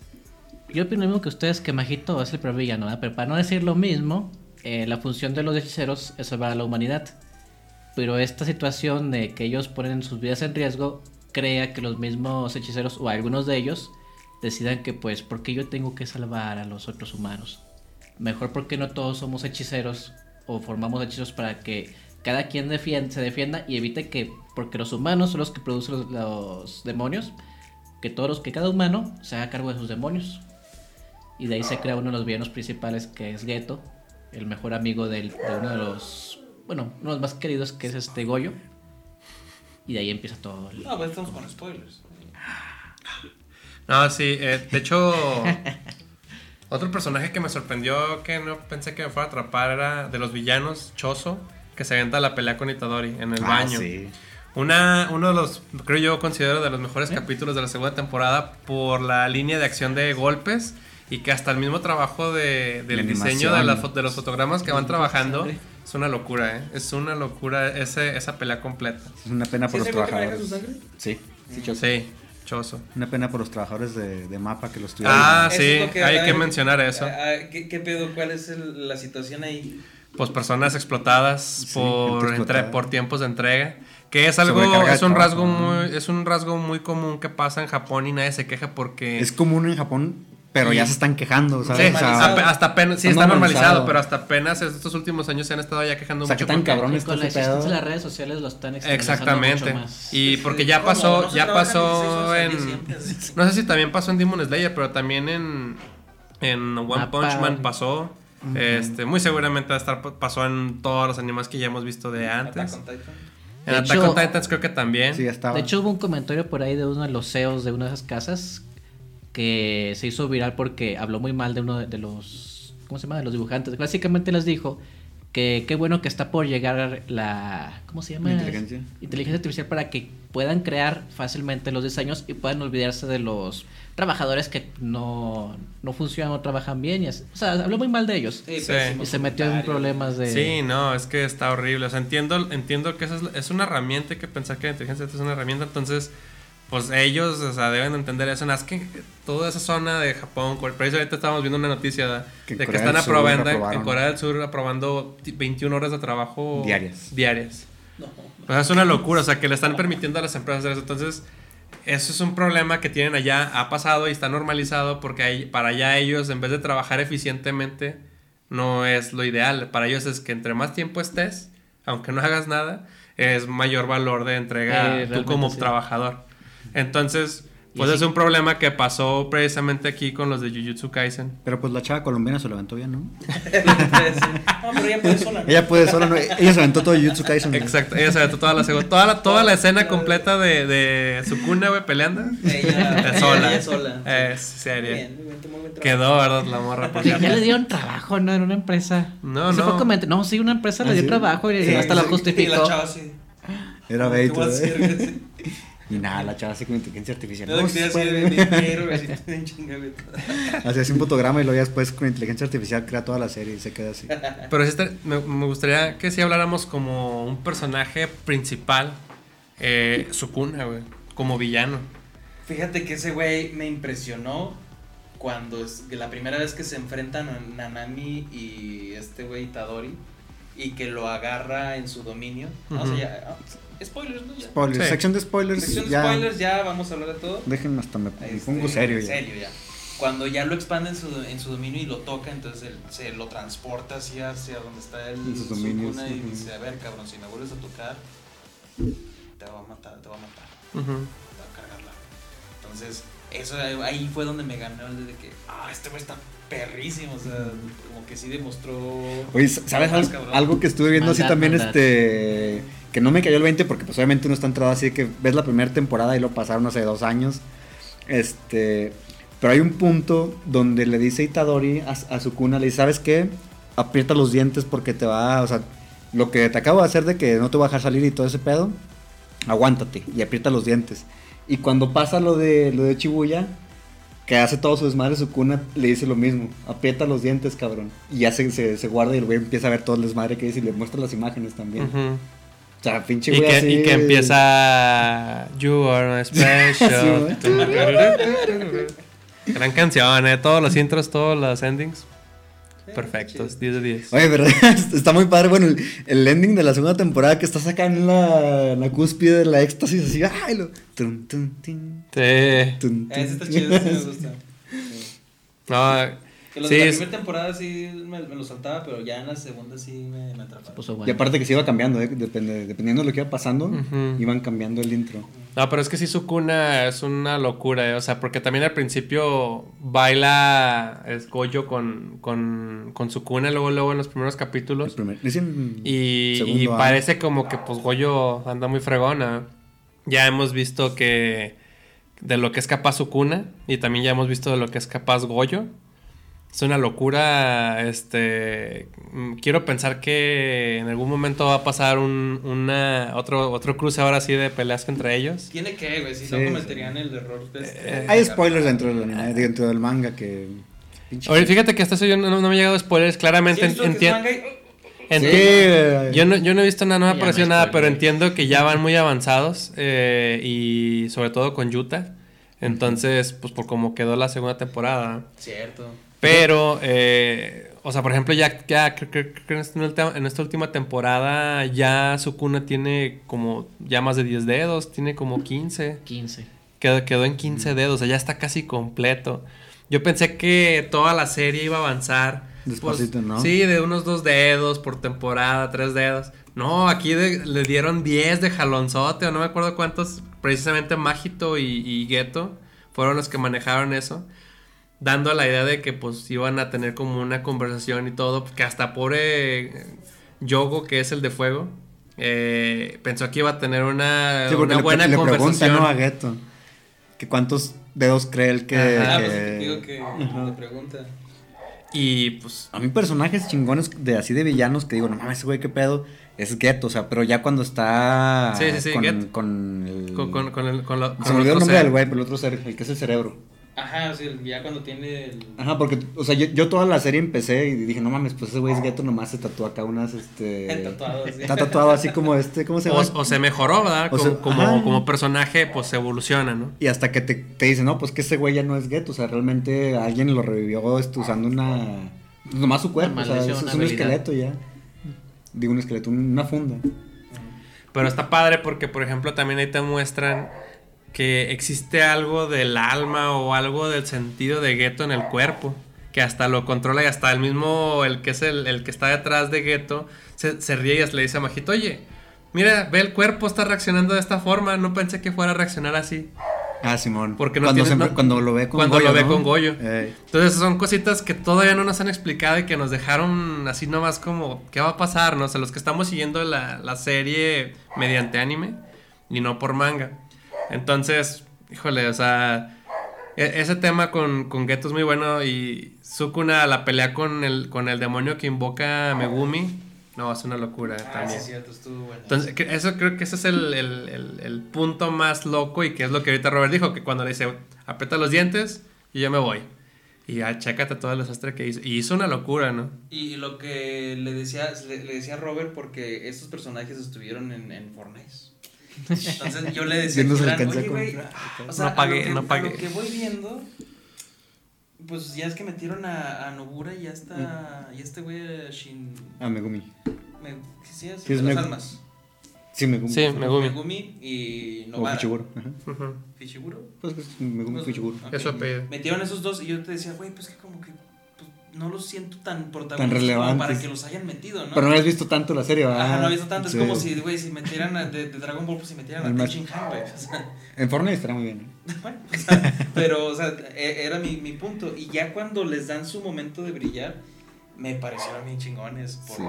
S6: Yo opino lo mismo que ustedes que Majito es el peor villano, ¿verdad? Pero para no decir lo mismo, eh, la función de los hechiceros es salvar a la humanidad. Pero esta situación de que ellos ponen sus vidas en riesgo crea que los mismos hechiceros o algunos de ellos decidan que pues, ¿por qué yo tengo que salvar a los otros humanos? Mejor porque no todos somos hechiceros o formamos hechizos para que cada quien defienda, se defienda y evite que, porque los humanos son los que producen los, los demonios, que todos los, que cada humano se haga cargo de sus demonios. Y de ahí se crea uno de los villanos principales que es Geto, el mejor amigo del- de uno de los, bueno, uno de los más queridos que es este Goyo. Y de ahí empieza todo. el-
S3: No, pues estamos con spoilers.
S4: No, sí, eh, de hecho, otro personaje que me sorprendió que no pensé que me fuera a atrapar era de los villanos, Choso, que se avienta la pelea con Itadori en el
S5: Ah,
S4: baño.
S5: sí.
S4: Una, uno de los, creo yo, considero de los mejores capítulos de la segunda temporada por la línea de acción de golpes y que hasta el mismo trabajo de, del
S5: La
S4: diseño de, la de los fotogramas que van trabajando es una locura, ¿eh? Es una locura ese, esa pelea completa.
S5: Es una pena por
S3: ¿Sí
S5: los
S3: su
S5: trabajadores.
S3: sangre?
S5: Sí, sí, Choso.
S4: Sí, Choso.
S5: Una pena por los trabajadores de, de mapa que los tuvieron.
S4: Ah, sí,
S3: es lo que-
S4: hay que mencionar eso.
S3: ah, ¿Qué, qué pedo? ¿Cuál es el- la situación ahí?
S4: pues personas explotadas
S5: Sí,
S4: por, entre- por tiempos de entrega que es algo es un rasgo es un rasgo muy común que pasa en Japón y nadie se queja porque
S5: Es común en Japón, pero ya se están quejando,
S4: Sí.
S5: O sea,
S4: hasta apenas sí
S5: Está
S4: normalizado,
S5: normalizado.
S4: pero hasta apenas estos últimos años se han estado ya quejando
S5: O sea,
S4: mucho
S5: que tan cabrón está
S6: con la existencia de las redes sociales lo están
S4: Exactamente.
S6: mucho más.
S4: Y porque ya pasó,
S3: ¿No se
S4: ya pasó
S3: 16 horas al día
S4: en no sé si también pasó en Demon Slayer, pero también en en One
S6: Mapa.
S4: Punch Man pasó. Este, muy seguramente va a estar pasó en todos los animes que ya hemos visto de
S3: Attack
S4: antes.
S3: on Titan.
S4: En
S6: De
S4: Attack
S6: hecho-
S4: on Titans creo que también.
S5: Sí, estaba.
S6: De hecho, hubo un comentario por ahí de uno de los CEOs de una de esas casas que se hizo viral porque habló muy mal de uno de, de los. ¿Cómo se llama? De los dibujantes. Básicamente les dijo que qué bueno que está por llegar la. ¿Cómo se llama?
S5: La inteligencia.
S6: Inteligencia artificial para que puedan crear fácilmente los diseños y puedan olvidarse de los trabajadores que no, no funcionan o trabajan bien. Y así. O sea, habló muy mal de ellos.
S3: Sí,
S4: Sí.
S3: pésimos
S6: Y se metió en problemas de.
S4: Sí, no, es que está horrible. O sea, entiendo, entiendo que esa es, es una herramienta, hay que pensar que la inteligencia artificial es una herramienta, entonces, pues ellos, o sea, deben entender eso. Es que toda esa zona de Japón, ahorita estábamos viendo una noticia de
S5: Que
S4: de están aprobando, en. Corea del Sur aprobando ti- 21 horas de trabajo
S5: Diarias.
S4: diarias.
S3: No.
S4: O sea, es una locura, o sea, que le están permitiendo a las empresas hacer eso. Entonces, eso es un problema que tienen allá, ha pasado y está normalizado porque para allá ellos, en vez de trabajar eficientemente, no es lo ideal. Para ellos es que entre más tiempo estés, aunque no hagas nada, es mayor valor de entrega
S6: Eh,
S4: tú como
S6: sí.
S4: trabajador. Entonces, pues
S6: así-
S4: es un problema que pasó precisamente aquí con los de Jujutsu Kaisen.
S5: Pero pues la chava colombiana se levantó bien, ¿no?
S3: no, pero ella puede sola. ¿no?
S5: Ella puede sola, ¿no? Ella se aventó todo Jutsu Kaisen. ¿no?
S4: Exacto, ella se aventó toda la, toda la, toda la escena completa de, de Sukuna, güey, peleando.
S3: Ella,
S4: Eh, sola.
S3: ella sola.
S4: Eh,
S3: Sí.
S4: seria.
S3: Bien, bien.
S4: Quedó, ¿verdad? La morra.
S6: Porque ya le dieron trabajo, ¿no? En una empresa.
S4: No,
S6: Se
S4: no.
S6: fue a comentar, no, sí, una empresa
S5: Ah,
S6: le dio
S5: ¿sí?
S6: trabajo y
S3: Sí,
S6: hasta
S3: sí,
S6: lo
S3: Y la
S6: justificó.
S3: chava así.
S5: Era
S3: ¿qué
S5: bait. Y nada, la chava así con inteligencia artificial.
S3: No,
S5: No, se
S3: así de
S5: puede.
S3: quiero, así,
S5: un fotograma y luego ya después con inteligencia artificial crea toda la serie y se queda así.
S4: Pero está- me, me gustaría que si habláramos como un personaje principal, eh, Sukuna, güey, como villano.
S3: Fíjate que ese güey me impresionó cuando es la primera vez que se enfrentan a Nanami y este güey Itadori y que lo agarra en su dominio. No, o sea, ya, ah, spoilers, ¿no? Ya.
S5: Spoilers,
S4: Sí.
S5: sección de spoilers.
S3: Sección de
S5: ya.
S3: spoilers, ya vamos a hablar de todo.
S5: Déjenme hasta me,
S3: Este,
S5: pongo serio ya.
S3: serio ya. Cuando ya lo expande en su, en su dominio y lo toca, entonces él se lo transporta hacia, hacia donde está el
S5: En sus dominios,
S3: Sukuna y dice, a ver cabrón, si me vuelves a tocar, te va a matar, te va a matar,
S4: Ujú.
S3: te va a cargar la. Entonces, eso ahí fue donde me ganó el de que, ah, este güey está perrísimo, o sea, como que sí demostró...
S5: Oye, ¿sabes algo,
S3: cabrón.
S5: algo que estuve viendo así también? Este. Que no me cayó el 20 porque, pues, obviamente uno está entrado así que ves la primera temporada y lo pasaron hace dos años. Este. Pero hay un punto donde le dice Itadori a, a Sukuna: le dice, ¿sabes qué? Aprieta los dientes porque te va. O sea, lo que te acabo de hacer de que no te voy a dejar salir y todo ese pedo, aguántate y aprieta los dientes. Y cuando pasa lo de, lo de Chibuya, que hace todo su desmadre, su cuna le dice lo mismo. Aprieta los dientes, cabrón. Y ya se, se, guarda y el güey empieza a ver todo el desmadre que dice y le muestra las imágenes también. O sea, pinche
S4: Y
S5: güey
S4: que,
S5: así.
S4: y que empieza You are my special. Gran canción, eh. Todos los intros, todos los endings. perfectos, 10 de 10.
S5: Oye, ¿verdad? Está muy padre. Bueno, el, el ending de la segunda temporada que estás acá en la, en la cúspide de la éxtasis, así. ¡Ay! Lo, tun, tun, tin,
S4: Sí.
S5: tun,
S3: Ese está
S5: tun.
S3: chido, ese me gusta. Sí.
S4: No,
S3: Que los
S4: Sí,
S3: de la
S4: es-
S3: primera temporada sí me, me lo saltaba, pero ya en la segunda sí me, me.
S6: Puso
S5: Y aparte que se iba cambiando, ¿eh? Depende- dependiendo de lo que iba pasando, iban cambiando el intro.
S4: No, pero es que sí, Sukuna es una locura, ¿eh? o sea, porque también al principio baila es Goyo con, con, con Sukuna, luego, luego en los primeros
S5: El
S4: capítulos.
S5: primer-
S4: Y, parece como que pues Goyo anda muy fregona. Ya hemos visto que de lo que es capaz Sukuna y también ya hemos visto de lo que es capaz Goyo. Es una locura, este, mm, quiero pensar que en algún momento va a pasar un, una, otro, otro cruce ahora sí de peleas entre ellos.
S3: Tiene que, güey, si
S5: Sí,
S3: no
S5: sí.
S3: cometerían el error. de este-
S4: Eh,
S5: Hay spoilers dentro del anime, dentro del manga que...
S4: Oye, fíjate que hasta eso yo no, no me he llegado a spoilers, claramente
S3: ¿Sí
S4: entiendo.
S3: manga y-
S4: Enti-
S5: Sí,
S4: Yo no, yo no he visto nada, no me ha
S6: Ya
S4: parecido
S6: me
S4: nada, pero entiendo que ya van muy avanzados eh, y sobre todo con Yuta. Entonces, pues por cómo quedó la segunda temporada.
S3: Cierto.
S4: Pero, eh, o sea, por ejemplo, ya, ya creo creo- creo que en esta ultima- en esta última temporada ya Sukuna tiene como ya más de 10 dedos, tiene como 15.
S6: 15.
S4: Quedó, quedó en 15 dedos, o sea, ya está casi completo. Yo pensé que toda la serie iba a avanzar. pues,
S5: Despacito, ¿no?
S4: Sí, de unos dos dedos por temporada, tres dedos. No, aquí de- le dieron 10 de jalonzote, o no me acuerdo cuántos. Precisamente Mágito y, y Geto fueron los que manejaron eso. Dando la idea de que pues iban a tener como una conversación y todo. Que hasta pobre eh, Yogo, que es el de fuego, eh, pensó que iba a tener una,
S5: Sí,
S4: una
S5: le,
S4: buena
S5: le pregunta,
S4: conversación.
S5: ¿no? A Geto. Que cuántos dedos cree él que...
S3: Ah,
S5: que-
S3: pues te digo que le pregunta.
S4: Y pues
S5: A mí personajes chingones de así de villanos que digo, no mames, ese güey qué pedo, es Geto, o sea, pero ya cuando está
S4: Sí, sí, sí,
S5: con,
S4: Geto.
S5: con el...
S4: con, con, con el, con lo- con
S5: Se me olvidó el nombre
S4: ser.
S5: del güey, pero el otro ser, el que es el cerebro.
S3: Ajá, o sea, ya cuando tiene el.
S5: Ajá, porque, o sea, yo, yo toda la serie empecé y dije, no mames, pues ese güey es Geto, nomás se tatuó acá unas, este...
S3: Tatuado, sí.
S5: Está tatuado así como este, ¿cómo se
S4: O,
S5: llama?
S4: o se mejoró, ¿verdad?
S5: O
S4: Como,
S5: se-
S4: como, personaje, pues evoluciona, ¿no?
S5: Y hasta que te, te dicen, no, pues que ese güey ya no es Geto, o sea, realmente alguien lo revivió este, usando una... Nomás su cuerpo, o sea,
S6: maldición,
S5: es, un esqueleto ya. Digo, un esqueleto, una funda.
S4: Pero está padre porque, por ejemplo, también ahí te muestran que existe algo del alma o algo del sentido de Geto en el cuerpo. Que hasta lo controla y hasta el mismo, el que es el, el que está detrás de Geto, se, se ríe y le dice a Majito, oye, mira, ve el cuerpo, está reaccionando de esta forma, no pensé que fuera a reaccionar así.
S5: Ah, Simón.
S4: Porque no
S5: cuando,
S4: no-
S5: cuando lo ve con
S4: cuando
S5: Goyo,
S4: lo ve
S5: ¿no?
S4: con Goyo.
S5: Ey.
S4: Entonces son cositas que todavía no nos han explicado y que nos dejaron así nomás como, ¿qué va a pasar? No? O sea, los que estamos siguiendo la, la serie mediante anime y no por manga. Entonces, híjole, o sea, e- ese tema con, con Geto es muy bueno y Sukuna, la pelea con el, con el demonio que invoca a Megumi, no, es una locura
S3: Ah,
S4: también.
S3: cierto, estuvo bueno.
S4: Entonces, eso creo que ese es el, el- el- el punto más loco y que es lo que ahorita Robert dijo, que cuando le dice, aprieta los dientes y yo me voy. Y ya, chécate todo el desastre que hizo. Y hizo una locura, ¿no?
S3: Y lo que le decía, le, le decía a Robert, porque estos personajes estuvieron en, en Fortnite. Entonces yo le decía,
S5: alcancé a
S3: oye, güey,
S5: comprar".
S3: o sea,
S4: No
S3: a
S4: pagué,
S3: lo que,
S4: no
S3: a
S4: pagué.
S3: lo que voy viendo, pues ya es que metieron a, a Nobura y ya está, y este güey Shin,
S5: Ah, Megumi.
S3: me, sí, sí, es,
S5: Sí, es
S3: de las
S5: Meg-
S3: almas.
S5: Sí, Megumi.
S4: Sí, Megumi.
S3: Megumi y
S5: O
S3: Nobara.
S5: Fuchiguro. Ajá.
S4: Ujú.
S3: Fichiguro.
S5: Pues que es Megumi
S3: Pues,
S5: Fuchiguro.
S3: ok.
S4: Eso apellido.
S3: Metieron esos dos y yo te decía, güey, pues que como que pues, no los siento tan protagonistas como
S5: relevantes.
S3: para que los hayan metido, ¿no?
S5: Pero no has visto tanto la serie, ¿verdad?
S3: Ajá, no he visto tanto.
S5: Sí.
S3: Es como si, güey, si metieran a, de, de Dragon Ball, pues si metieran a
S5: El
S3: Han, güey. O sea,
S5: En Fortnite estará muy bien.
S3: bueno, o sea, pero, o sea, e- era mi, mi punto. Y ya cuando les dan su momento de brillar, me parecieron bien chingones por,
S5: Sí,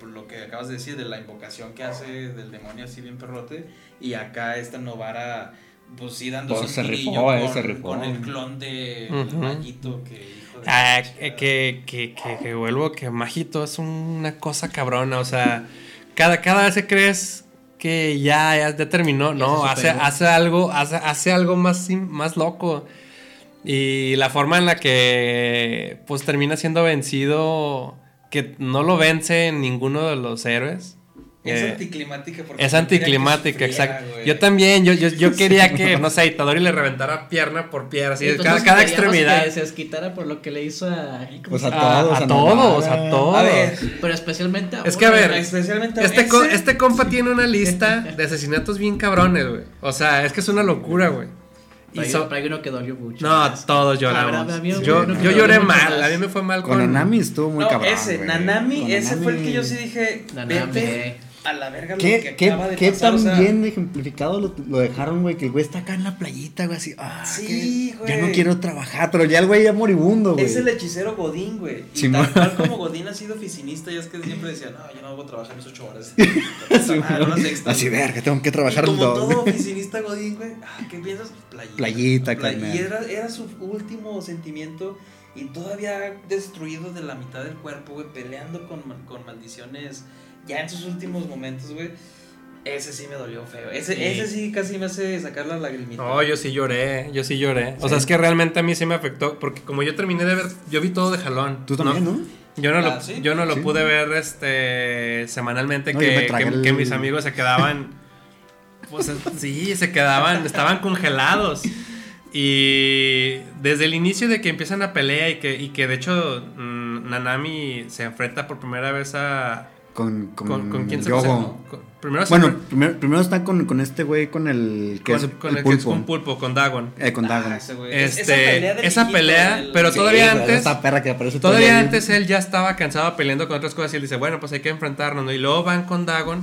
S3: por, lo que acabas de decir, de la invocación que hace del demonio así bien perrote. Y acá esta Novara, pues sí, dando
S5: Pues,
S3: su
S5: se rifó, eh,
S3: con,
S5: se rifó.
S3: con el clon de. Maguito que
S4: Ah,
S3: la
S4: que, que, que, vuelvo que Majito es una cosa cabrona. O sea, cada, cada vez que crees que ya, ya, ya terminó, no, hace, hace algo, hace, hace algo más, más loco. Y la forma en la que pues termina siendo vencido, que no lo vence ninguno de los héroes.
S3: Es
S4: Eh,
S3: anticlimática porque
S4: Es anticlimática,
S3: sufriera,
S4: exacto.
S3: güey.
S4: Yo también, yo, yo, yo quería que, no sé, Itadori le reventara pierna por pierna, así, cada, extremidad.
S6: Que se desquitara por lo que le hizo a. ¿cómo
S5: Pues a todos,
S4: a
S5: a
S4: todos, a todos.
S3: A ver,
S6: Pero especialmente a
S4: Es que a ver,
S3: especialmente a
S4: Este, co- este compa tiene una lista de asesinatos bien cabrones, güey. O sea, es que es una locura, güey. Y so-
S6: uno que dolió mucho.
S4: no,
S6: más.
S4: todos
S6: La
S4: lloramos.
S6: verdad,
S4: Yo, yo lloré mal,
S6: más.
S4: a mí me fue mal
S5: Con
S4: con...
S5: Nanami estuvo muy
S3: no,
S5: cabrón.
S3: ese. Nanami,
S5: Con
S3: ese fue el que yo sí dije,
S6: Nanami.
S3: vete a la verga lo
S5: ¿Qué,
S3: que
S5: qué,
S3: acaba de
S5: qué
S3: pasar,
S5: tan
S3: o sea,
S5: bien ejemplificado lo, lo dejaron, güey? Que el güey está acá en la playita, güey, así. Ah,
S3: Sí, güey.
S5: Ya no quiero trabajar, pero ya el güey ya moribundo, güey.
S3: Es el hechicero Godín, güey. Y
S5: Simón.
S3: tal como Godín ha sido oficinista, ya es que siempre decía, no, yo no voy a trabajar mis ocho horas. Puta madre, unas extras,
S5: Así, verga, tengo que trabajar
S3: Y como todo oficinista Godín, güey. Ah, ¿qué piensas? Playita.
S5: Playita,
S3: Play-
S5: carnal.
S3: Y era, era su último sentimiento. Y todavía destruido de la mitad del cuerpo, güey. Peleando con, con maldiciones. Ya en sus últimos momentos, güey. Ese sí me dolió feo. Ese
S4: Sí.
S3: ese sí casi me hace sacar la lagrimita.
S4: No, yo sí lloré, yo sí lloré. O sea, es que realmente a mí sí me afectó, porque como yo terminé de ver, yo vi todo de jalón.
S5: Tú también, ¿no?
S4: Yo no,
S3: Ah,
S4: lo,
S3: ¿sí?
S4: yo no lo
S5: Sí.
S4: pude ver este semanalmente
S5: No,
S4: que,
S5: tragué
S4: que-
S5: el-
S4: que mis amigos se quedaban. Pues sí, se quedaban, estaban congelados. Y desde el inicio de que empiezan la pelea y que, y que de hecho mm, Nanami se enfrenta por primera vez a.
S5: Con, con,
S4: ¿Con, con quién se
S5: Yogo.
S4: Con- Primero
S5: Bueno, primero, primero está con, con este güey, con el que
S4: con,
S5: es
S4: con
S5: el,
S4: el, que es
S5: pulpo.
S4: un pulpo, con Dagon.
S5: Eh, con Dagon.
S3: Ah, güey.
S4: Este,
S3: esa pelea, del
S4: esa
S3: viejito,
S4: pelea,
S3: del-
S4: pero
S3: Sí,
S4: todavía
S5: güey,
S4: antes-
S5: Esa perra que aparece
S4: Todavía antes él ya estaba cansado peleando con otras cosas y él dice, bueno, pues hay que enfrentarnos, ¿no? Y luego van con Dagon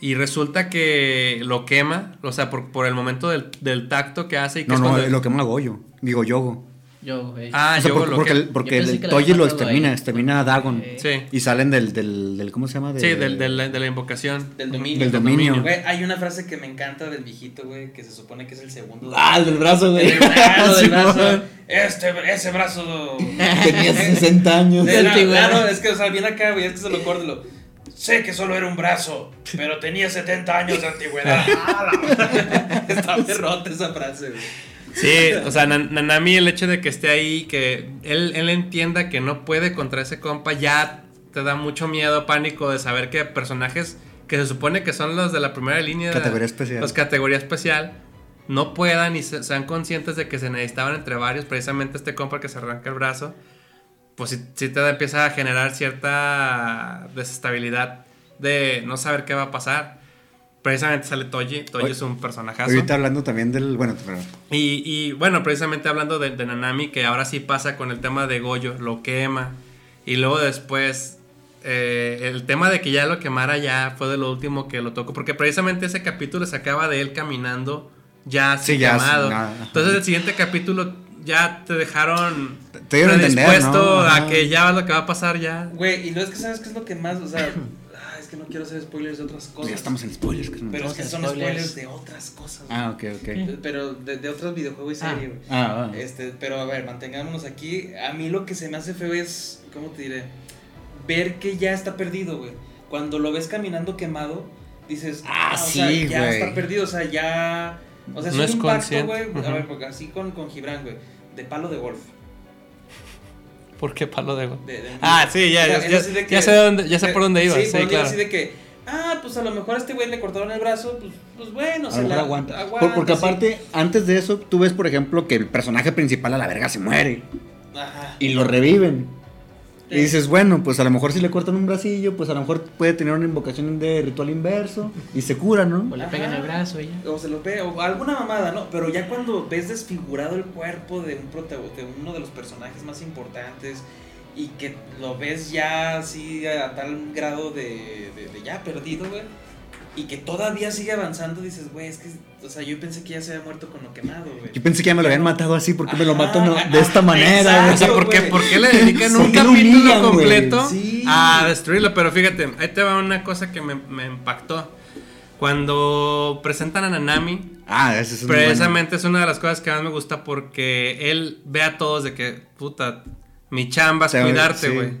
S4: y resulta que lo quema, o sea, por, por el momento del, del tacto que hace y que
S5: No,
S4: es
S5: no,
S4: cuando-
S5: lo quema Goyo. Digo, Yogo.
S6: Yo, güey.
S4: Ah,
S5: o sea,
S4: yo
S5: porque,
S4: lo
S5: porque,
S4: que-
S5: el, porque
S6: Yo
S5: el Toji lo extermina,
S6: ahí.
S5: extermina a Dagon.
S4: Sí,
S5: Y salen del, del, del ¿cómo se llama? De-
S4: sí, del, del- de la invocación.
S3: Del dominio.
S5: Del dominio.
S3: Güey, hay una frase que me encanta del viejito, güey, que se supone que es el segundo.
S5: Ah, el del brazo, güey.
S3: El brazo, del brazo. Este, ese brazo.
S5: Tenía 60 años.
S3: De
S6: antigüedad.
S3: claro, es que, o sea, viene acá, güey, es que se lo corto. Lo, sé que solo era un brazo, pero tenía 70 años de antigüedad. Está perrota esa frase, güey.
S4: Sí, o sea, Nan- Nanami, el hecho de que esté ahí, que él, él entienda que no puede contra ese compa, ya te da mucho miedo, pánico de saber que personajes que se supone que son los de la primera línea,
S5: Categoría especial.
S4: los categoría especial, no puedan y se- sean conscientes de que se necesitaban entre varios, precisamente este compa que se arranca el brazo, pues sí, sí te empieza a generar cierta desestabilidad de no saber qué va a pasar. Precisamente sale Toji, Toji es un personajazo.
S5: Ahorita hablando también del. Bueno, pero.
S4: Y, y, bueno, precisamente hablando de, de Nanami, que ahora sí pasa con el tema de Goyo, lo quema. Y luego después, eh, el tema de que ya lo quemara ya fue de lo último que lo tocó. Porque precisamente ese capítulo se acaba de él caminando ya así
S5: Sí, ya
S4: quemado.
S5: sin nada, ajá.
S4: Entonces el siguiente capítulo ya te dejaron
S5: Te entender,
S4: predispuesto
S5: ¿no?
S4: a que ya lo que va a pasar ya.
S3: Güey, y luego es que sabes qué es lo que más, o sea, que no quiero hacer spoilers de otras cosas.
S5: Ya estamos en spoilers. que
S3: Pero es que son
S6: Spoilers.
S3: spoilers de otras cosas. güey.
S5: Ah, ok, ok.
S3: Pero de, de otros videojuegos y
S6: Ah.
S3: serie, güey.
S5: Ah, ah.
S3: Este, pero a ver, mantengámonos aquí. A mí lo que se me hace feo es, ¿cómo te diré? Ver que ya está perdido, güey. Cuando lo ves caminando quemado, dices,
S5: Ah,
S3: o sea,
S5: sí,
S3: ya
S5: güey.
S3: está perdido, o sea, ya. O sea, es
S4: No
S3: un
S4: es
S3: impacto, güey. A ver, porque así con, con Gibran, güey. De palo de golf.
S4: ¿Por qué palo de
S3: De- de-
S4: Ah, sí, ya,
S3: O sea,
S4: ya, ya-
S3: que-
S4: ya sé, dónde, ya sé por dónde iba.
S3: Sí,
S4: Sí, claro.
S3: así de que, ah, pues a lo mejor a este güey le cortaron el brazo, pues, pues bueno,
S5: A
S3: se
S5: lo mejor
S3: la
S5: aguanta. Por- porque
S3: sí.
S5: aparte, antes de eso, tú ves, por ejemplo, que el personaje principal a la verga se muere.
S3: Ajá.
S5: Y lo reviven. Y dices, bueno, pues a lo mejor si le cortan un bracillo, pues a lo mejor puede tener una invocación de ritual inverso y se cura, ¿no?
S6: O le pegan el brazo y ya.
S3: O se lo ve, o alguna mamada, ¿no? Pero ya cuando ves desfigurado el cuerpo de un de uno de los personajes más importantes y que lo ves ya así a tal grado de, de- de ya perdido, güey. Y que todavía sigue avanzando, dices, güey, es que, o sea, yo pensé que ya se había muerto con lo quemado, güey.
S5: Yo pensé que ya me lo habían matado así, porque me lo matan no- de esta manera?
S3: exacto.
S4: O sea, ¿por qué,
S3: güey.
S4: por qué le dedican
S5: ¿Por
S4: un
S5: qué lo
S4: capítulo
S5: humillan, güey?
S4: completo
S3: Sí.
S4: a destruirlo? Pero fíjate, ahí te va una cosa que me, me impactó. Cuando presentan a Nanami,
S5: Ah, ese es bueno.
S4: precisamente es una de las cosas que más me gusta porque él ve a todos de que, puta, mi chamba es cuidarte,
S5: sí.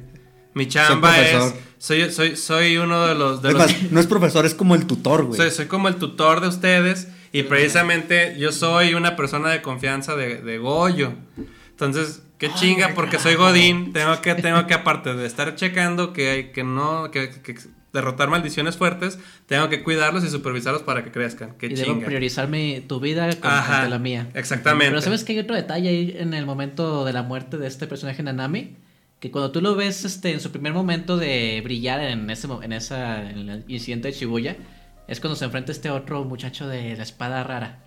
S4: Mi chamba es... Soy, soy, soy uno de los... De
S5: Es
S4: los
S5: más, no es profesor, es como el tutor, güey.
S4: soy, soy como el tutor de ustedes y precisamente yo soy una persona de confianza de, de Goyo. Entonces, qué chinga, porque soy Godín, tengo que, tengo que aparte de estar checando que, que no, que, que, derrotar maldiciones fuertes, tengo que cuidarlos y supervisarlos para que crezcan. Qué
S6: y debo
S4: chinga.
S6: priorizar mi- tu vida con
S4: Ajá,
S6: ante la mía.
S4: exactamente.
S6: Pero sabes que hay otro detalle ahí en el momento de la muerte de este personaje Nanami, que cuando tú lo ves este en su primer momento de brillar en ese en esa en el incidente de Shibuya, es cuando se enfrenta este otro muchacho de la espada rara.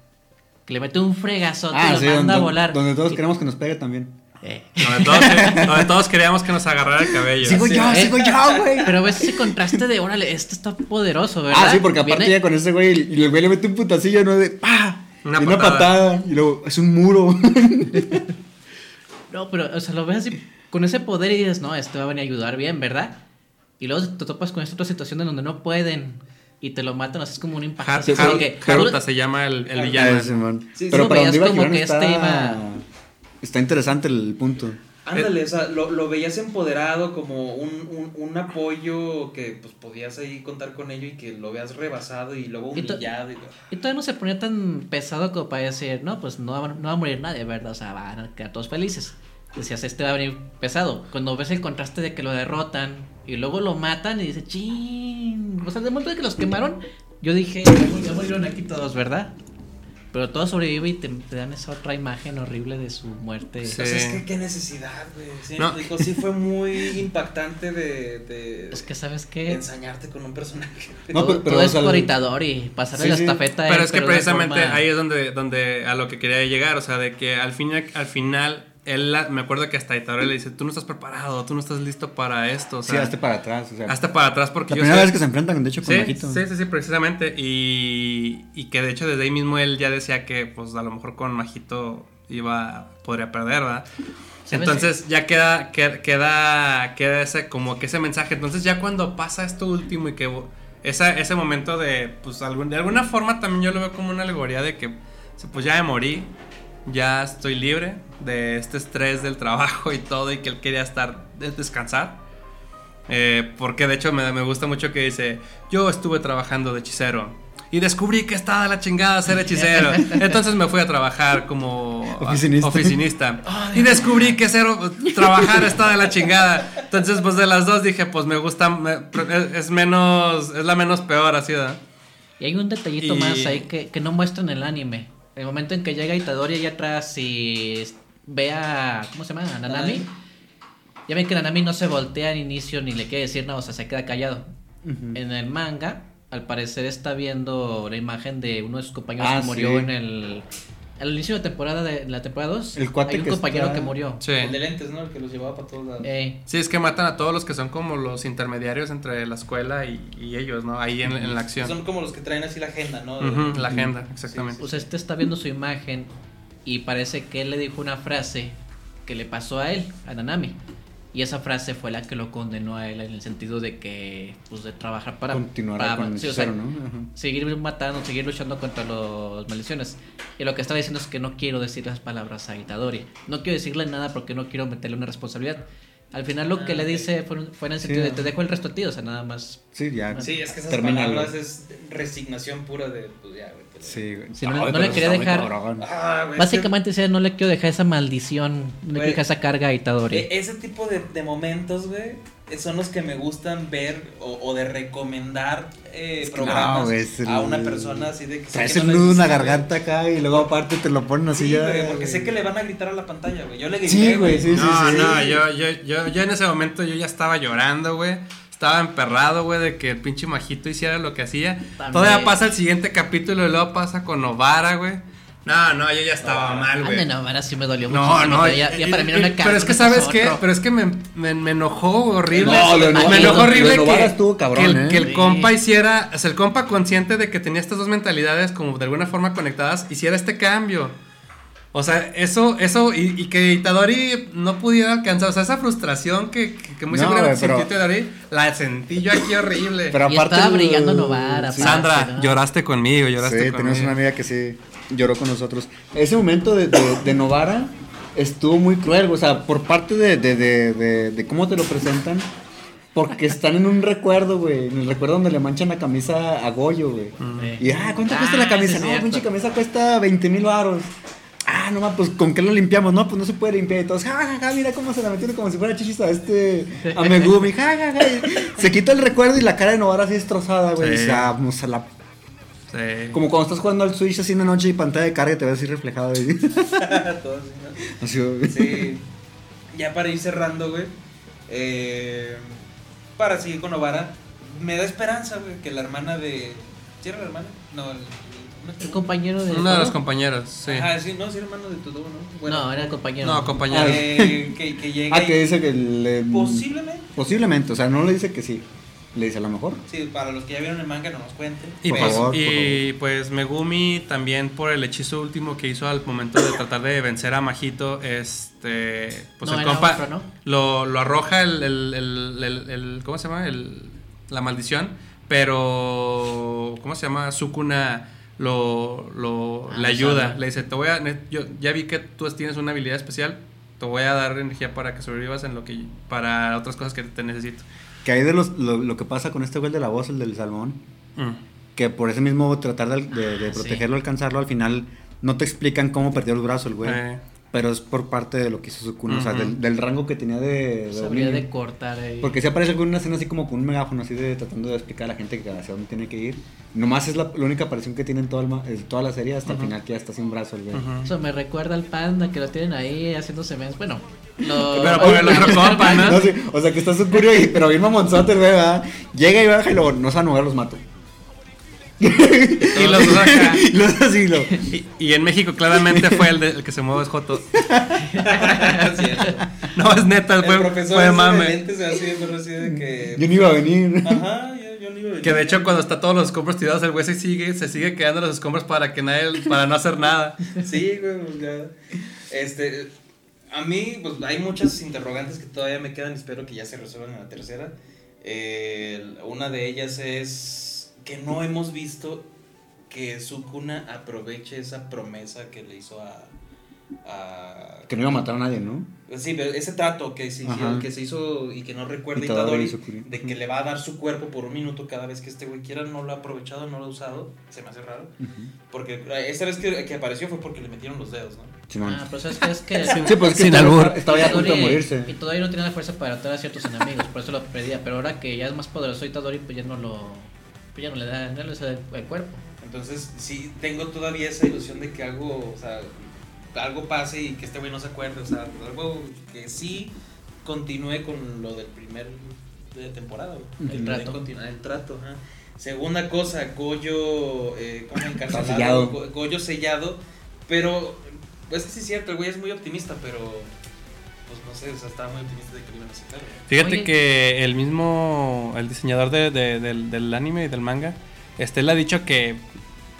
S6: Que le mete un fregazote y lo manda
S5: donde,
S6: a volar.
S5: donde todos
S6: Y-
S5: queremos que nos pegue también.
S6: eh.
S4: Donde todos, que- donde todos queríamos que nos agarrara el cabello.
S5: Sigo yo,
S6: Eh,
S5: sigo yo, güey.
S6: Pero ves ese contraste de, órale, este está poderoso, ¿verdad?
S5: Ah, sí, porque aparte
S6: Viene-
S5: ya con ese güey, y el güey le mete un putacillo, ¿no? De ¡pa!
S4: Una
S5: y una
S4: patada.
S5: patada. Y luego, es un muro.
S6: No, pero, o sea, lo ves así con ese poder y dices, no, este va a venir a ayudar bien, ¿verdad? Y luego te topas con esta otra situación en donde no pueden y te lo matan, así es como un impacto.
S4: Har-
S6: así como que-
S4: Haruta se llama el, el villano.
S5: Simón.
S3: Sí,
S5: Pero
S6: sí,
S5: para
S6: veías
S5: donde iba
S6: como que
S5: está...
S6: este iba-
S5: Está interesante el punto.
S3: Ándale, o sea, lo, lo veías empoderado como un, un, un apoyo que pues podías ahí contar con ello y que lo veas rebasado y luego
S6: Y to-
S3: humillado y todo.
S6: Y todavía no se ponía tan pesado como para decir, no, pues no va, no va a morir nadie, ¿verdad? O sea, van a quedar todos felices. Decías, este va a venir pesado. Cuando ves el contraste de que lo derrotan y luego lo matan y dices, chin. O sea, de momento de que los quemaron, yo dije, ya murieron aquí todos, ¿verdad? Pero todo sobrevive y te, te dan esa otra imagen horrible de su muerte.
S4: Sí.
S3: O sea, es que qué necesidad, güey. Sí,
S4: No.
S3: digo, sí fue muy impactante de, de
S6: Es que, ¿sabes qué?
S3: ensañarte con un personaje.
S5: No,
S6: todo
S5: pero- pero,
S6: todo es
S5: el-
S6: Itadori, pasarle
S5: Sí,
S6: la estafeta.
S4: Pero
S6: él,
S4: es que precisamente
S6: forma-
S4: ahí es donde, donde a lo que quería llegar, o sea, de que al, fin, y- al final, él, la- me acuerdo que hasta Itadori le dice, tú no estás preparado, tú no estás listo para esto, o
S5: Sí, hazte para atrás. O sea,
S4: hazte para atrás porque
S5: la
S4: yo
S5: primera
S4: sé-
S5: vez que se enfrentan, de hecho, con
S4: Sí,
S5: Majito.
S4: sí, sí, sí, precisamente. Y, y que de hecho desde ahí mismo él ya decía que pues a lo mejor con Majito iba, podría perder, ¿verdad?
S6: ¿Sabes?
S4: Entonces ya queda, queda, queda, queda ese, como que ese mensaje. Entonces ya cuando pasa esto último y que esa, ese momento de, pues algún, de alguna forma también yo lo veo como una alegoría de que pues ya me morí, ya estoy libre de este estrés del trabajo y todo y que él quería estar, de- descansar. Eh, porque de hecho me, me gusta mucho que dice, yo estuve trabajando de hechicero y descubrí que estaba de la chingada ser hechicero. Entonces me fui a trabajar como
S5: Oficinista.
S4: oficinista. Y descubrí que ser, trabajar está de la chingada. Entonces pues de las dos dije, pues me gusta, me- es, menos, es la menos peor así, ¿verdad?
S6: Y hay un detallito
S4: Y-
S6: más ahí que, que no muestran en el anime. El momento en que llega Itadori allá atrás y ve a. ¿Cómo se llama? A Nanami. Ya ven que Nanami no se voltea al inicio ni le quiere decir nada, o sea, se queda callado. En el manga, al parecer está viendo la imagen de uno de sus compañeros
S5: Ah,
S6: que murió
S5: sí.
S6: en el. Al inicio de temporada de la temporada 2,
S5: El cuate
S6: hay un
S5: que
S6: compañero
S5: está-
S6: que murió.
S4: Sí.
S3: El de lentes, ¿no? El que los llevaba para todos lados.
S6: Ey.
S4: Sí, es que matan a todos los que son como los intermediarios entre la escuela y, y ellos, ¿no? Ahí en, en la acción.
S3: Son como los que traen así la agenda, ¿no?
S4: La agenda, exactamente.
S6: Pues este está viendo su imagen y parece que él le dijo una frase que le pasó a él, a Nanami. Y esa frase fue la que lo condenó a él en el sentido de que, pues, de trabajar para...
S5: Continuará
S6: para-
S5: con el
S6: sí, o sea,
S5: hechicero, ¿no? Ajá.
S6: Seguir matando, seguir luchando contra los maldiciones. Y lo que estaba diciendo es que no quiero decir las palabras a Itadori. No quiero decirle nada porque no quiero meterle una responsabilidad. Al final lo que
S3: Ah,
S6: le
S3: ok.
S6: dice fue, fue en el
S5: Sí,
S6: sentido de
S5: ah.
S6: te dejo el resto a ti, o sea, nada más.
S5: Sí, ya.
S3: Sí, es que esas palabras es resignación pura de, pues ya, güey.
S5: Sí, güey.
S6: Sí, no-
S5: Ay,
S6: no
S5: pero
S6: le quería dejar-.
S3: Ah, güey, es que-
S6: Básicamente decía, no le quiero dejar esa maldición, no le quiero dejar esa carga a Itadori.
S3: E- ese tipo de, de momentos, güey, eh, son los que me gustan ver o, o de recomendar eh, programas
S5: no,
S3: a una persona así de que
S5: Traes
S3: que
S5: el nudo en la garganta acá y luego aparte te lo ponen así
S3: Sí,
S5: ya.
S3: güey, porque sé que le van a gritar a la pantalla, güey. Yo le grité,
S5: Sí, güey, sí, sí,
S4: no,
S5: sí.
S4: no, yo, yo, yo, yo en ese momento yo ya estaba llorando, güey. Estaba emperrado, güey, de que el pinche majito hiciera lo que hacía.
S6: También.
S4: Todavía pasa el siguiente capítulo y luego pasa con Novara, güey. No, no, yo ya estaba mal, güey.
S6: No, ahora sí me dolió
S4: No,
S6: muchísimo.
S4: no,
S6: pero ya,
S4: y-
S6: ya para mí era una.
S4: Pero es que, ¿sabes qué? Pero es que me, me, me enojó horrible.
S5: No, lo Novara-
S4: me enojó
S5: lo
S4: horrible
S5: Novara
S4: que,
S5: estuvo cabrón,
S4: que el,
S5: ¿eh?
S4: que el
S6: Sí.
S4: compa hiciera, o sea, el compa consciente de que tenía estas dos mentalidades como de alguna forma conectadas, hiciera este cambio. O sea, eso, eso, y, y que Itadori no pudiera alcanzar, o sea, esa frustración que, que, que muy
S5: No,
S4: seguramente sintió Itadori, la sentí yo aquí horrible.
S5: Pero
S6: Y
S5: aparte.
S6: estaba
S5: el-
S6: brillando Novara,
S5: sí.
S4: Sandra,
S6: ¿no?
S4: lloraste conmigo, lloraste
S5: Sí,
S4: conmigo.
S5: tenemos una amiga que sí lloró con nosotros. Ese momento de, de, de Novara estuvo muy cruel, o sea, por parte de, de, de, de, de cómo te lo presentan. Porque están en un recuerdo, güey. En el recuerdo donde le manchan la camisa a Goyo, güey.
S6: Eh.
S5: Y, ah, ¿cuánto
S6: Ah,
S5: cuesta la camisa?
S6: sí es
S5: no, pinche camisa cuesta 20 mil baros. Ah, no mames, pues con qué lo limpiamos, no, pues no se puede limpiar y todos, ja, ja, ja, mira cómo se la metieron como si fuera chichis a este, a Megumi, ja, ja, ja. Se quita el recuerdo y la cara de Novara así destrozada, güey.
S4: Sí.
S5: Vamos a la.
S4: Sí.
S5: Como cuando estás jugando al Switch así en la noche y pantalla de carga y te ves así reflejado. güey.
S3: Todo así, ¿no?
S5: Así.
S3: Sí. Ya para ir cerrando, güey. eh, para seguir con Novara, me da esperanza, güey, que la hermana de. ¿Sí era la hermana? No, el. ¿No es
S6: El compañero de.
S4: Uno de los compañeros, sí.
S3: Ajá, sí, no, sí, hermano de todo, ¿no?
S6: no, era el compañero.
S4: No, compañero.
S3: eh, que, que llegue.
S5: Ah, que dice que le.
S3: Posiblemente.
S5: Posiblemente, o sea, no le dice que sí. Le dice a lo mejor.
S3: Sí, para los que ya vieron el manga, no nos cuenten.
S4: Y,
S5: Por
S4: pues,
S5: favor, por
S4: y pues Megumi también por el hechizo último que hizo al momento de tratar de vencer a Majito, este, pues
S6: No,
S4: el compa
S6: otro, ¿no?
S4: lo, lo arroja el, el, el- el- el- ¿cómo se llama? El, la maldición, pero, ¿cómo se llama? Sukuna lo, lo
S6: Ah,
S4: le ayuda, le dice, te voy a, yo ya vi que tú tienes una habilidad especial, te voy a dar energía para que sobrevivas en lo que, para otras cosas que te necesito.
S5: Que hay de los, lo, lo que pasa con este güey de la voz, el del salmón.
S4: Mm.
S5: Que por ese mismo tratar de, de- de
S6: Ah, sí.
S5: protegerlo, alcanzarlo, al final no te explican cómo perdió el brazo el güey.
S4: Eh.
S5: Pero es por parte de lo que hizo Sukuna, o sea, del, del rango que tenía de, de dominio.
S6: de cortar ahí.
S5: Porque si aparece con una escena así como con un megáfono, así de tratando de explicar a la gente que hacia dónde tiene que ir. Nomás es la, la única aparición que tiene en toda, el toda la serie hasta el final, que ya está sin brazo el güey.
S4: Ujú.
S6: Eso me recuerda al panda que lo tienen ahí haciéndose memes. Bueno, lo-
S4: Pero por el otro compa, ¿no?
S5: No, sí, o sea que está Sukuna y pero bien mamonzote el güey, ¿verdad? Llega y baja y luego no se van a mover, los mato.
S4: Y los dos acá.
S5: Y los así, lo.
S4: Y, y en México claramente fue el, de- el que se mueve es Joto. No, es neta,
S3: El
S4: fue,
S3: profesor
S4: fue mame.
S3: se así de que.
S5: Yo no iba a venir.
S3: Ajá, yo, yo no iba a venir.
S4: Que de hecho cuando está todos los escombros tirados, el güey se sigue, se sigue quedando los escombros para que nadie, para no hacer nada.
S3: Sí, güey, pues ya. Este. A mí, pues hay muchas interrogantes que todavía me quedan y espero que ya se resuelvan en la tercera. Eh, una de ellas es que no hemos visto que Sukuna aproveche esa promesa que le hizo a. a
S5: Que no iba a matar a nadie, ¿no?
S3: Sí, pero ese trato que se, hizo, que se hizo y que no recuerda
S5: Itadori
S3: Itadori,
S5: y Sukuna.
S3: de que le va a dar su cuerpo por un minuto cada vez que este güey quiera, no lo ha aprovechado, no lo ha usado, se me hace raro. Porque eh, esa vez que, que apareció fue porque le metieron los dedos, ¿no?
S5: Simón.
S6: Ah, pero sabes que es que.
S5: Sí, pues es que
S4: Sin
S5: estaba,
S4: albur.
S5: estaba ya a punto de
S6: Itadori-
S5: morirse.
S6: Itadori no tiene la fuerza para derrotar a ciertos enemigos, por eso lo pedía. Pero ahora que ya es más poderoso Itadori, pues ya no lo. Pues ya no le da, no le da el, el cuerpo.
S3: Entonces, sí, tengo todavía esa ilusión de que algo, o sea, algo pase y que este güey no se acuerde, o sea, algo que sí continúe con lo del primer de temporada, güey.
S6: El
S3: Que
S6: trato.
S3: continu- el trato, ajá. Segunda cosa, Goyo, eh, ¿cómo encarcelado?
S5: sellado.
S3: Go- Goyo sellado, pero, pues sí es cierto, el güey es muy optimista, pero, sé, o sea, estaba muy optimista de que lo iban a sacar.
S4: Fíjate
S6: Oye.
S4: que el mismo, el diseñador de- de- del, del anime y del manga, este, él ha dicho que,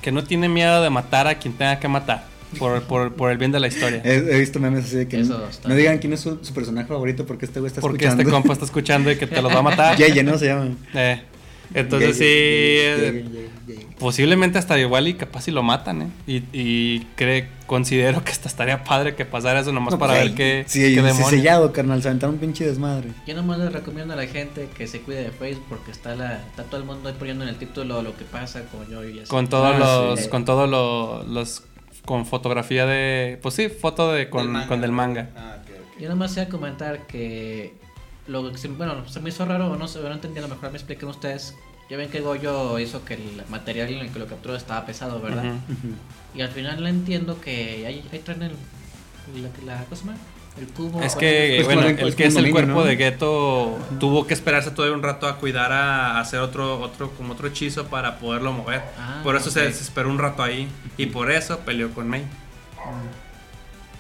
S4: que no tiene miedo de matar a quien tenga que matar. Por, por, por el bien de la historia.
S5: He, he visto memes así de que
S6: Eso
S5: no,
S6: está
S5: no digan quién es su, su personaje favorito porque este güey está
S4: Porque
S5: escuchando.
S4: este compa está escuchando y que te los va a matar.
S5: Yeye, ¿no? Se llama.
S4: Eh, entonces sí, eh, posiblemente hasta igual y capaz si lo matan, ¿eh? Y, y cree, considero que hasta estaría padre que pasara eso nomás
S5: No,
S4: para
S5: pues,
S4: ver qué,
S5: Sí,
S4: qué
S5: sí,
S4: demonios.
S5: sellado, carnal. Se aventaron un pinche desmadre.
S6: Yo nomás les recomiendo a la gente que se cuide de Facebook porque está la está todo el mundo ahí poniendo en el título lo que pasa con yo y así.
S4: Con todos
S5: Ah,
S4: los,
S6: sí.
S4: con todos lo- los, con fotografía de, pues sí, foto de, con,
S3: Del
S4: con del manga.
S3: Ah, ok, ok.
S6: Yo nomás iba a comentar que lo que se- bueno, se me hizo raro o no sé, no entendí, a lo mejor me expliquen ustedes. Ya ven que Goyo hizo que el material en el que lo capturó estaba pesado, ¿verdad?
S4: Ujú.
S6: Y al final le entiendo que ahí, ahí traen el la, la. El cubo.
S4: Es que,
S5: Pues
S4: bueno,
S5: como-
S4: el
S5: pues
S4: que es el cuerpo
S5: ¿no?
S4: de Geto tuvo que esperarse todavía un rato a cuidar a hacer otro, otro, como otro hechizo para poderlo mover.
S6: Ah,
S4: por eso se,
S6: ok.
S4: se esperó un rato ahí. Y por eso peleó con Mei.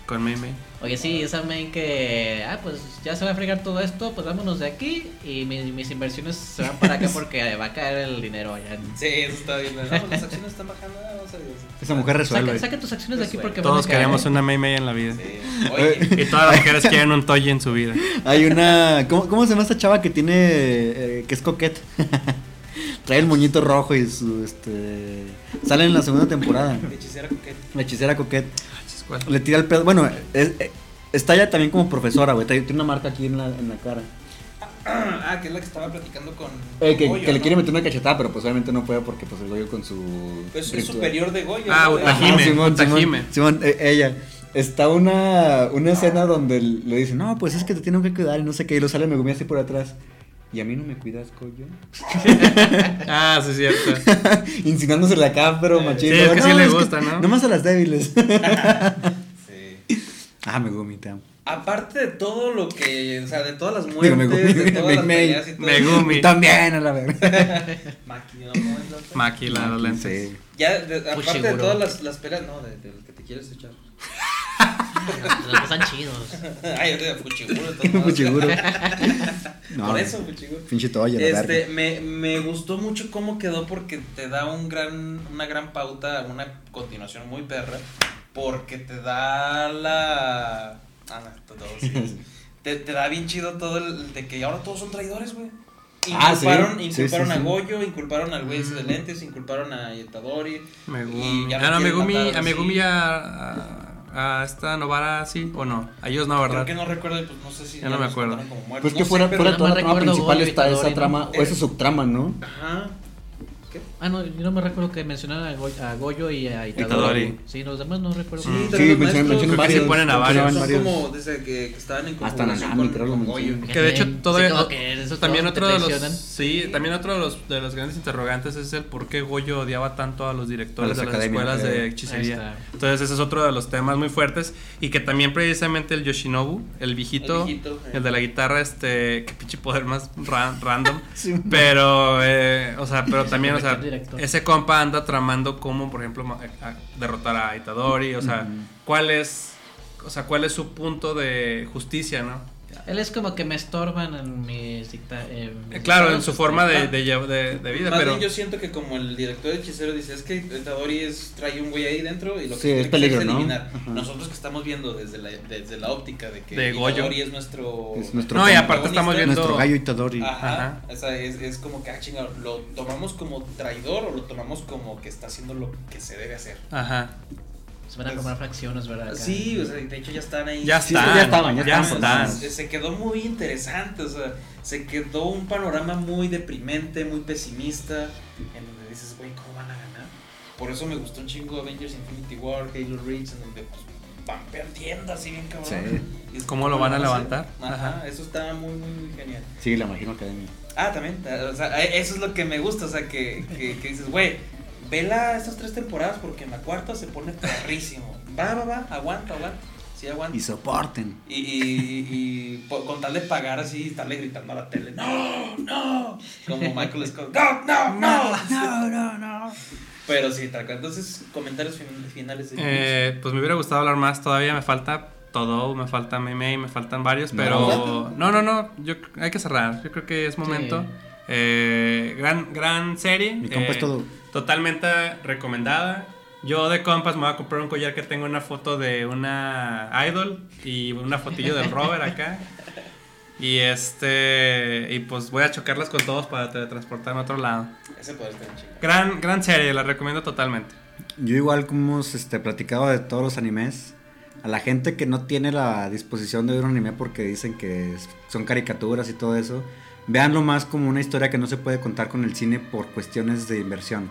S4: Con Mei Mei.
S6: Oye, sí, esa main que, ah, pues ya se va a fregar todo esto, pues vámonos de aquí y mis, mis inversiones se van para acá porque va a caer el dinero allá. en-
S3: Sí, eso está bien. No, las acciones están bajando, vamos a ver.
S5: Esa mujer resuelve.
S6: Saca, saca tus acciones de aquí porque
S4: Todos
S6: caer.
S4: queremos una Mei Mei en la vida.
S3: Sí. Oye,
S4: Y todas las mujeres quieren un Toji en su vida.
S5: Hay una. ¿Cómo, cómo se llama esta chava que tiene. eh, que es coquette? Trae el moñito rojo y su. este Sale en la segunda temporada.
S3: hechicera coqueta.
S5: La hechicera coquette.
S4: ¿Cuál?
S5: Le tira el pedo. Bueno, es- eh, está ella también como profesora, güey. Tiene una marca aquí en la, en la cara.
S3: Ah, que es la que estaba platicando con.
S5: Eh, que,
S3: Goyo,
S5: que le
S3: ¿no?
S5: quiere meter una cachetada, pero pues obviamente no puede porque pues el Goyo con su.
S3: Pues es superior de Goyo.
S4: Ah,
S3: ¿no?
S4: Utajime.
S5: Ajá, Simón. Simón, Simón, eh, ella. está una, una escena donde le dicen, no, pues es que te tienen que cuidar y no sé qué, y lo sale Megumi así por atrás. Y a mí no me cuidas, coño.
S4: Ah, sí, es cierto.
S5: Insinuándosele acá, pero machito.
S4: Sí, es que sí le gusta, ¿no?
S5: Nomás a las débiles.
S3: Sí.
S5: ah, Megumi, te amo.
S3: Aparte de todo lo que, o sea, de todas las
S5: Digo,
S3: muertes,
S5: Megumi.
S3: de todas las
S5: Meg-
S3: peleas y todo.
S4: Megumi.
S5: También, a la verga.
S3: Maki, ¿no?
S4: Lentes.
S5: Sí.
S3: Ya, de- aparte de todas las, las peleas, no, de, de lo que te quieres echar.
S6: Los están chidos.
S3: Ay, de Fuchiguro.
S5: No,
S3: Por eso, Fuchiguro.
S5: Pinche toalla, la
S3: Este, me, me gustó mucho cómo quedó porque te da un gran, una gran pauta, una continuación muy perra, porque te da la... Ah, no, todo, sí. te, te da bien chido todo el de que ahora todos son traidores, güey.
S5: Ah, sí.
S3: Inculparon,
S5: Sí,
S3: inculparon
S5: sí,
S3: a
S5: sí.
S3: Goyo, inculparon al güey de lentes, inculparon a Yetadori.
S4: Megumi.
S3: Y ya
S4: Ah, no, Megumi,
S3: matar
S4: a. Megumi a, a, esta Novara sí o no. A ellos no,
S3: Creo
S4: ¿verdad?
S3: que no recuerdo, pues no sé si
S4: Ya no me acuerdo.
S3: como
S5: Pues que
S3: no
S5: fuera, fuera toda la trama principal está esa trama, o esa subtrama, ¿no?
S3: Ajá.
S6: Ah, no, yo no me recuerdo que mencionaran a, Go- a Goyo y a Itadori.
S4: Itadori.
S6: Sí, los demás no recuerdo.
S3: Sí,
S5: Sí,
S4: que
S5: varios.
S4: sí ponen a varios.
S3: Son como desde que, que estaban en
S5: Hasta Nanami, creo
S3: con Goyo.
S4: Que de hecho
S6: Sí,
S4: todavía
S6: que
S4: también otro de los sí, también otro de los de los grandes interrogantes es el por qué Goyo odiaba tanto a los directores
S5: A las
S4: de las escuelas de
S5: eh.
S4: hechicería. Entonces ese es otro de los temas muy fuertes y que también precisamente el Yoshinobu, el viejito,
S3: El viejito,
S4: el,
S3: eh.
S4: de la guitarra este, qué pinche poder más ra- random,
S5: Sí.
S4: pero eh, o sea, pero también, o sea,
S6: director.
S4: ese compa anda tramando cómo, por ejemplo, a- derrotar a Itadori, o sea, cuál es o sea, cuál es su punto de justicia, ¿no?
S6: Él es como que me estorban en mis dicta- en mis
S4: Eh, Claro, en su forma de, de, de- de vida,
S3: Más
S4: pero
S3: bien yo siento que como el director de hechicero dice, es que Itadori es, trae un güey ahí dentro y lo que
S5: Sí,
S3: tiene
S5: es
S3: que hacer
S5: peligro,
S3: es eliminar. Nosotros que estamos viendo desde la, desde la óptica de que
S4: De Goyo.
S3: Itadori es nuestro...
S5: Es nuestro
S4: no, y aparte estamos viendo
S5: Nuestro gallo Itadori.
S3: Ajá,
S4: Ajá.
S3: O sea, es, es como que, ah, chingado, ¿lo tomamos como traidor o lo tomamos como que está haciendo lo que se debe hacer?
S4: Ajá.
S6: Se van a tomar fracciones, ¿verdad? Acá.
S3: Sí, o sea, de hecho ya están ahí.
S4: Ya
S5: Sí,
S4: están,
S5: ya estaban, ya
S4: ya
S5: estaban.
S4: están.
S3: Se, se quedó muy interesante, o sea, se quedó un panorama muy deprimente, muy pesimista, en donde dices, güey, ¿cómo van a ganar? Por eso me gustó un chingo Avengers Infinity War, Halo Reach, en donde pues, van perdiendo así bien cabrón.
S5: Sí.
S3: Y es
S4: ¿Cómo lo van a levantar?
S3: Ajá,
S4: Ajá.
S3: eso está muy, muy, muy genial.
S5: Sí, la Magino Academia.
S3: Ah, también, o sea, eso es lo que me gusta, o sea, que, que, que dices, güey, vela estas tres temporadas porque en la cuarta se pone perrísimo. Va, va, va, aguanta, aguanta. Sí, aguanta.
S5: Y soporten.
S3: Y, y, y po- con tal de pagar así, estarle gritando a la tele, no, no, como Michael Scott, no, no, no, no, no, no. Pero sí, tal. Entonces, comentarios fin- finales de
S4: Eh, pues me hubiera gustado hablar más, todavía me falta todo, me falta Meme, me faltan varios, pero no, no, no, yo hay que cerrar, yo creo que es momento.
S6: Sí.
S4: Eh, gran, gran serie.
S5: Mi compa es
S4: eh,
S5: todo.
S4: Totalmente recomendada. Yo de compas me voy a comprar un collar que tengo una foto de una idol y una fotillo del Robert acá. Y este y pues voy a chocarlas con todos para teletransportarme a otro lado.
S3: Ese poder está.
S4: Gran gran serie, la recomiendo totalmente.
S5: Yo igual como hemos este, platicado de todos los animes, a la gente que no tiene la disposición de ver un anime porque dicen que son caricaturas y todo eso, véanlo más como una historia que no se puede contar con el cine por cuestiones de inversión.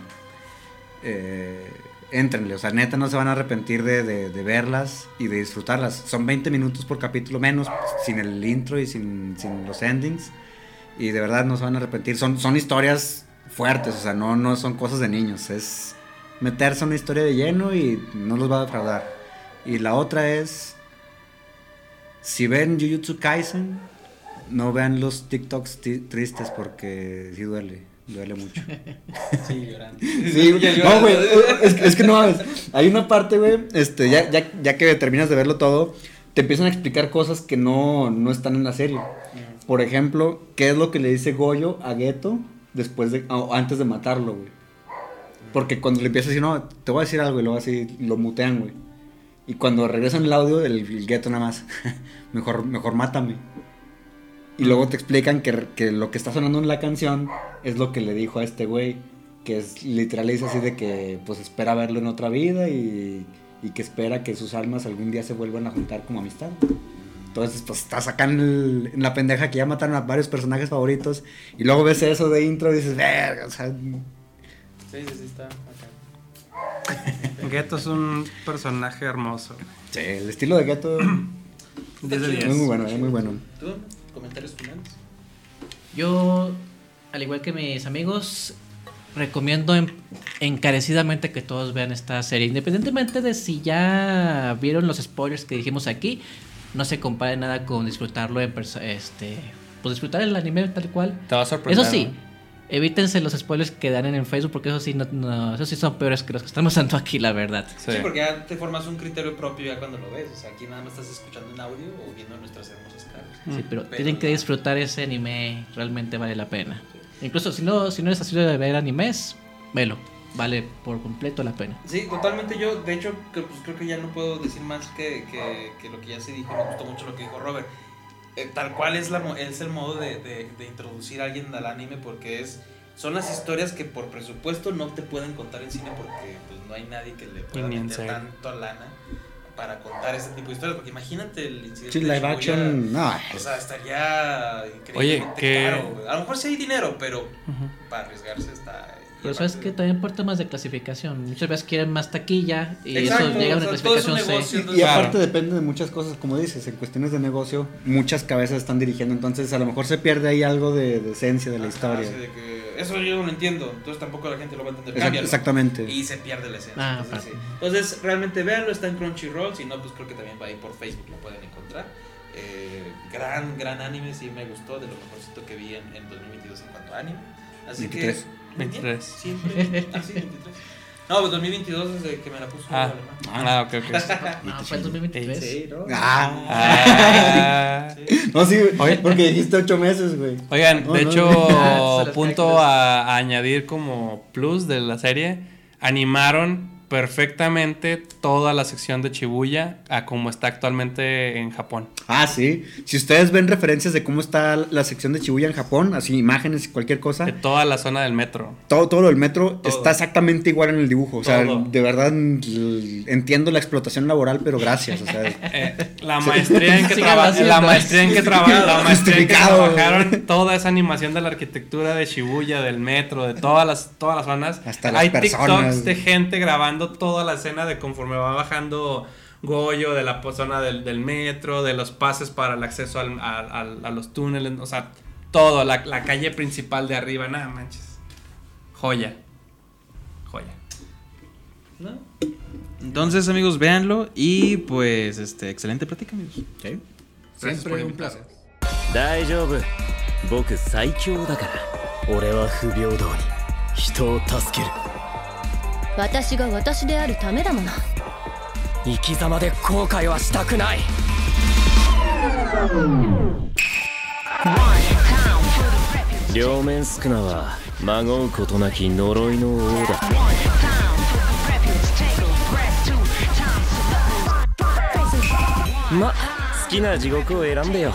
S5: Eh, éntrenle, o sea, neta no se van a arrepentir de, de- de verlas y de disfrutarlas. Son 20 minutos por capítulo menos, sin el intro y sin, sin los endings. Y de verdad no se van a arrepentir. Son, son historias fuertes, o sea, no, no son cosas de niños. Es meterse a una historia de lleno y no los va a defraudar. Y la otra es, si ven Jujutsu Kaisen, no vean los TikToks ti- tristes porque sí duele, duele mucho.
S3: Sí, llorando.
S5: Sí, no, güey, es, que- es que no. Hay una parte, güey, este, ya, ya, ya que terminas de verlo todo, te empiezan a explicar cosas que no, no están en la serie. Por ejemplo, ¿qué es lo que le dice Goyo a Geto después de, o antes de matarlo, güey? Porque cuando le empieza a decir, no, te voy a decir algo y luego así lo mutean, güey. Y cuando regresan el audio, el, el Geto nada más, mejor, mejor mátame. Y luego te explican que, que lo que está sonando en la canción es lo que le dijo a este güey. Que es literal, dice así de que pues espera verlo en otra vida y, y que espera que sus almas algún día se vuelvan a juntar como amistad. Entonces, pues estás acá en, el- en la pendeja que ya mataron a varios personajes favoritos. Y luego ves eso de intro y dices, verga, o sea.
S3: Sí, sí, sí, está acá.
S4: Geto es un personaje hermoso.
S5: Sí, el estilo de Gato
S4: 10 de
S5: es
S4: 10.
S5: muy bueno, es muy bueno.
S3: ¿Tú? ¿Comentarios finales?
S6: Yo, al igual que mis amigos, recomiendo en- encarecidamente que todos vean esta serie. Independientemente de si ya vieron los spoilers que dijimos aquí, no se compare nada con disfrutarlo en este Pues disfrutar el anime tal cual.
S4: Te va a sorprender.
S6: Eso sí,
S4: ¿no?
S6: Evítense los spoilers que dan en Facebook porque eso sí, no, no- eso sí son peores que los que estamos dando aquí, la verdad.
S4: Sí.
S3: Sí. porque ya te formas un criterio propio ya cuando lo ves. O sea, aquí nada más estás escuchando en audio o viendo nuestras hermosas caras.
S6: Sí, pero,
S3: Pero-
S6: tienen que disfrutar ese anime, realmente vale la pena. Incluso si no, si no eres así de ver animes, velo, vale por completo la pena.
S3: Sí, totalmente yo, de hecho, que, pues, creo que ya no puedo decir más que, que, que lo que ya se dijo, me gustó mucho lo que dijo Robert. Eh, tal cual es, la, mo- es el modo de, de- de introducir a alguien al anime porque es son las historias que por presupuesto no te pueden contar en cine porque pues, no hay nadie que le pueda meter tanto lana para contar ese tipo de historias. Porque imagínate el incidente.
S5: Sí,
S3: de
S5: live
S3: Shibuya,
S5: action, no.
S3: O sea, estaría increíblemente
S4: Oye, que-
S3: caro. A lo mejor sí hay dinero, pero para arriesgarse está. Y
S6: Pero sabes que también por temas de clasificación, muchas veces quieren más taquilla y
S3: Exacto,
S6: eso llega a
S3: o
S6: una
S3: sea, todo es un
S6: clasificación
S3: negocio,
S6: C.
S3: entonces-
S5: Y
S4: Claro.
S5: aparte depende de muchas cosas, como dices, en cuestiones de negocio, muchas cabezas están dirigiendo, entonces a lo mejor se pierde ahí algo de, de esencia de la
S3: Ajá,
S5: historia.
S3: de que eso yo no lo entiendo, entonces tampoco la gente lo va a entender.
S5: Exact-
S3: Cámbialo.
S5: exactamente.
S3: Y se pierde la esencia.
S6: Ah,
S3: entonces, sí. Entonces, realmente véanlo, está en Crunchyroll, si no, pues creo que también va ahí por Facebook, lo pueden encontrar. Eh, gran, gran anime, sí me gustó, de lo mejorcito que vi en, en 2022 en cuanto a anime. Así
S5: 23.
S3: que...
S4: 23.
S3: Siempre. Ah, sí, 23. No, pues 2022 desde que me la puso
S4: Ah,
S3: alemán.
S4: ah, ok, ok.
S6: No, fue el 2023.
S3: Sí, ¿no?
S5: Ah.
S4: Ah.
S3: Sí.
S5: No, sí, porque dijiste ocho meses, güey.
S4: Oigan,
S5: No,
S4: de
S5: no,
S4: hecho, punto a, a añadir como plus de la serie, animaron perfectamente toda la sección de Shibuya a como está actualmente en Japón.
S5: Ah, sí. Si ustedes ven referencias de cómo está la sección de Shibuya en Japón, así imágenes y cualquier cosa,
S4: De toda la zona del metro.
S5: todo, todo lo del metro
S3: Todo.
S5: está exactamente igual en el dibujo. O sea,
S4: Todo.
S5: de verdad entiendo la explotación laboral, pero gracias. O sea,
S4: Eh, la maestría en que, la maestría en que, traba- la maestría en que trabajaron toda esa animación de la arquitectura de Shibuya, del metro, de todas las, todas las zonas.
S5: Hasta las
S4: Hay
S5: personas.
S4: TikToks de gente grabando toda la escena de conforme va bajando Goyo, de la po- zona del, del metro, de los pases para el acceso al- al- al- a los túneles, o sea, todo, la, la calle principal de arriba, nada manches. Joya. Joya.
S3: ¿No? Entonces, amigos, véanlo y pues, este, excelente plática, amigos.
S4: Gracias por
S5: siempre un
S4: invitarme.
S5: placer.
S2: 大丈夫僕最強だから俺は不平等に人を助ける
S7: 私が私であるためだもの。
S2: 生き様で後悔はしたくない。両面宿儺はまごうことなき呪いの王だ。ま好きな地獄を選んでよ。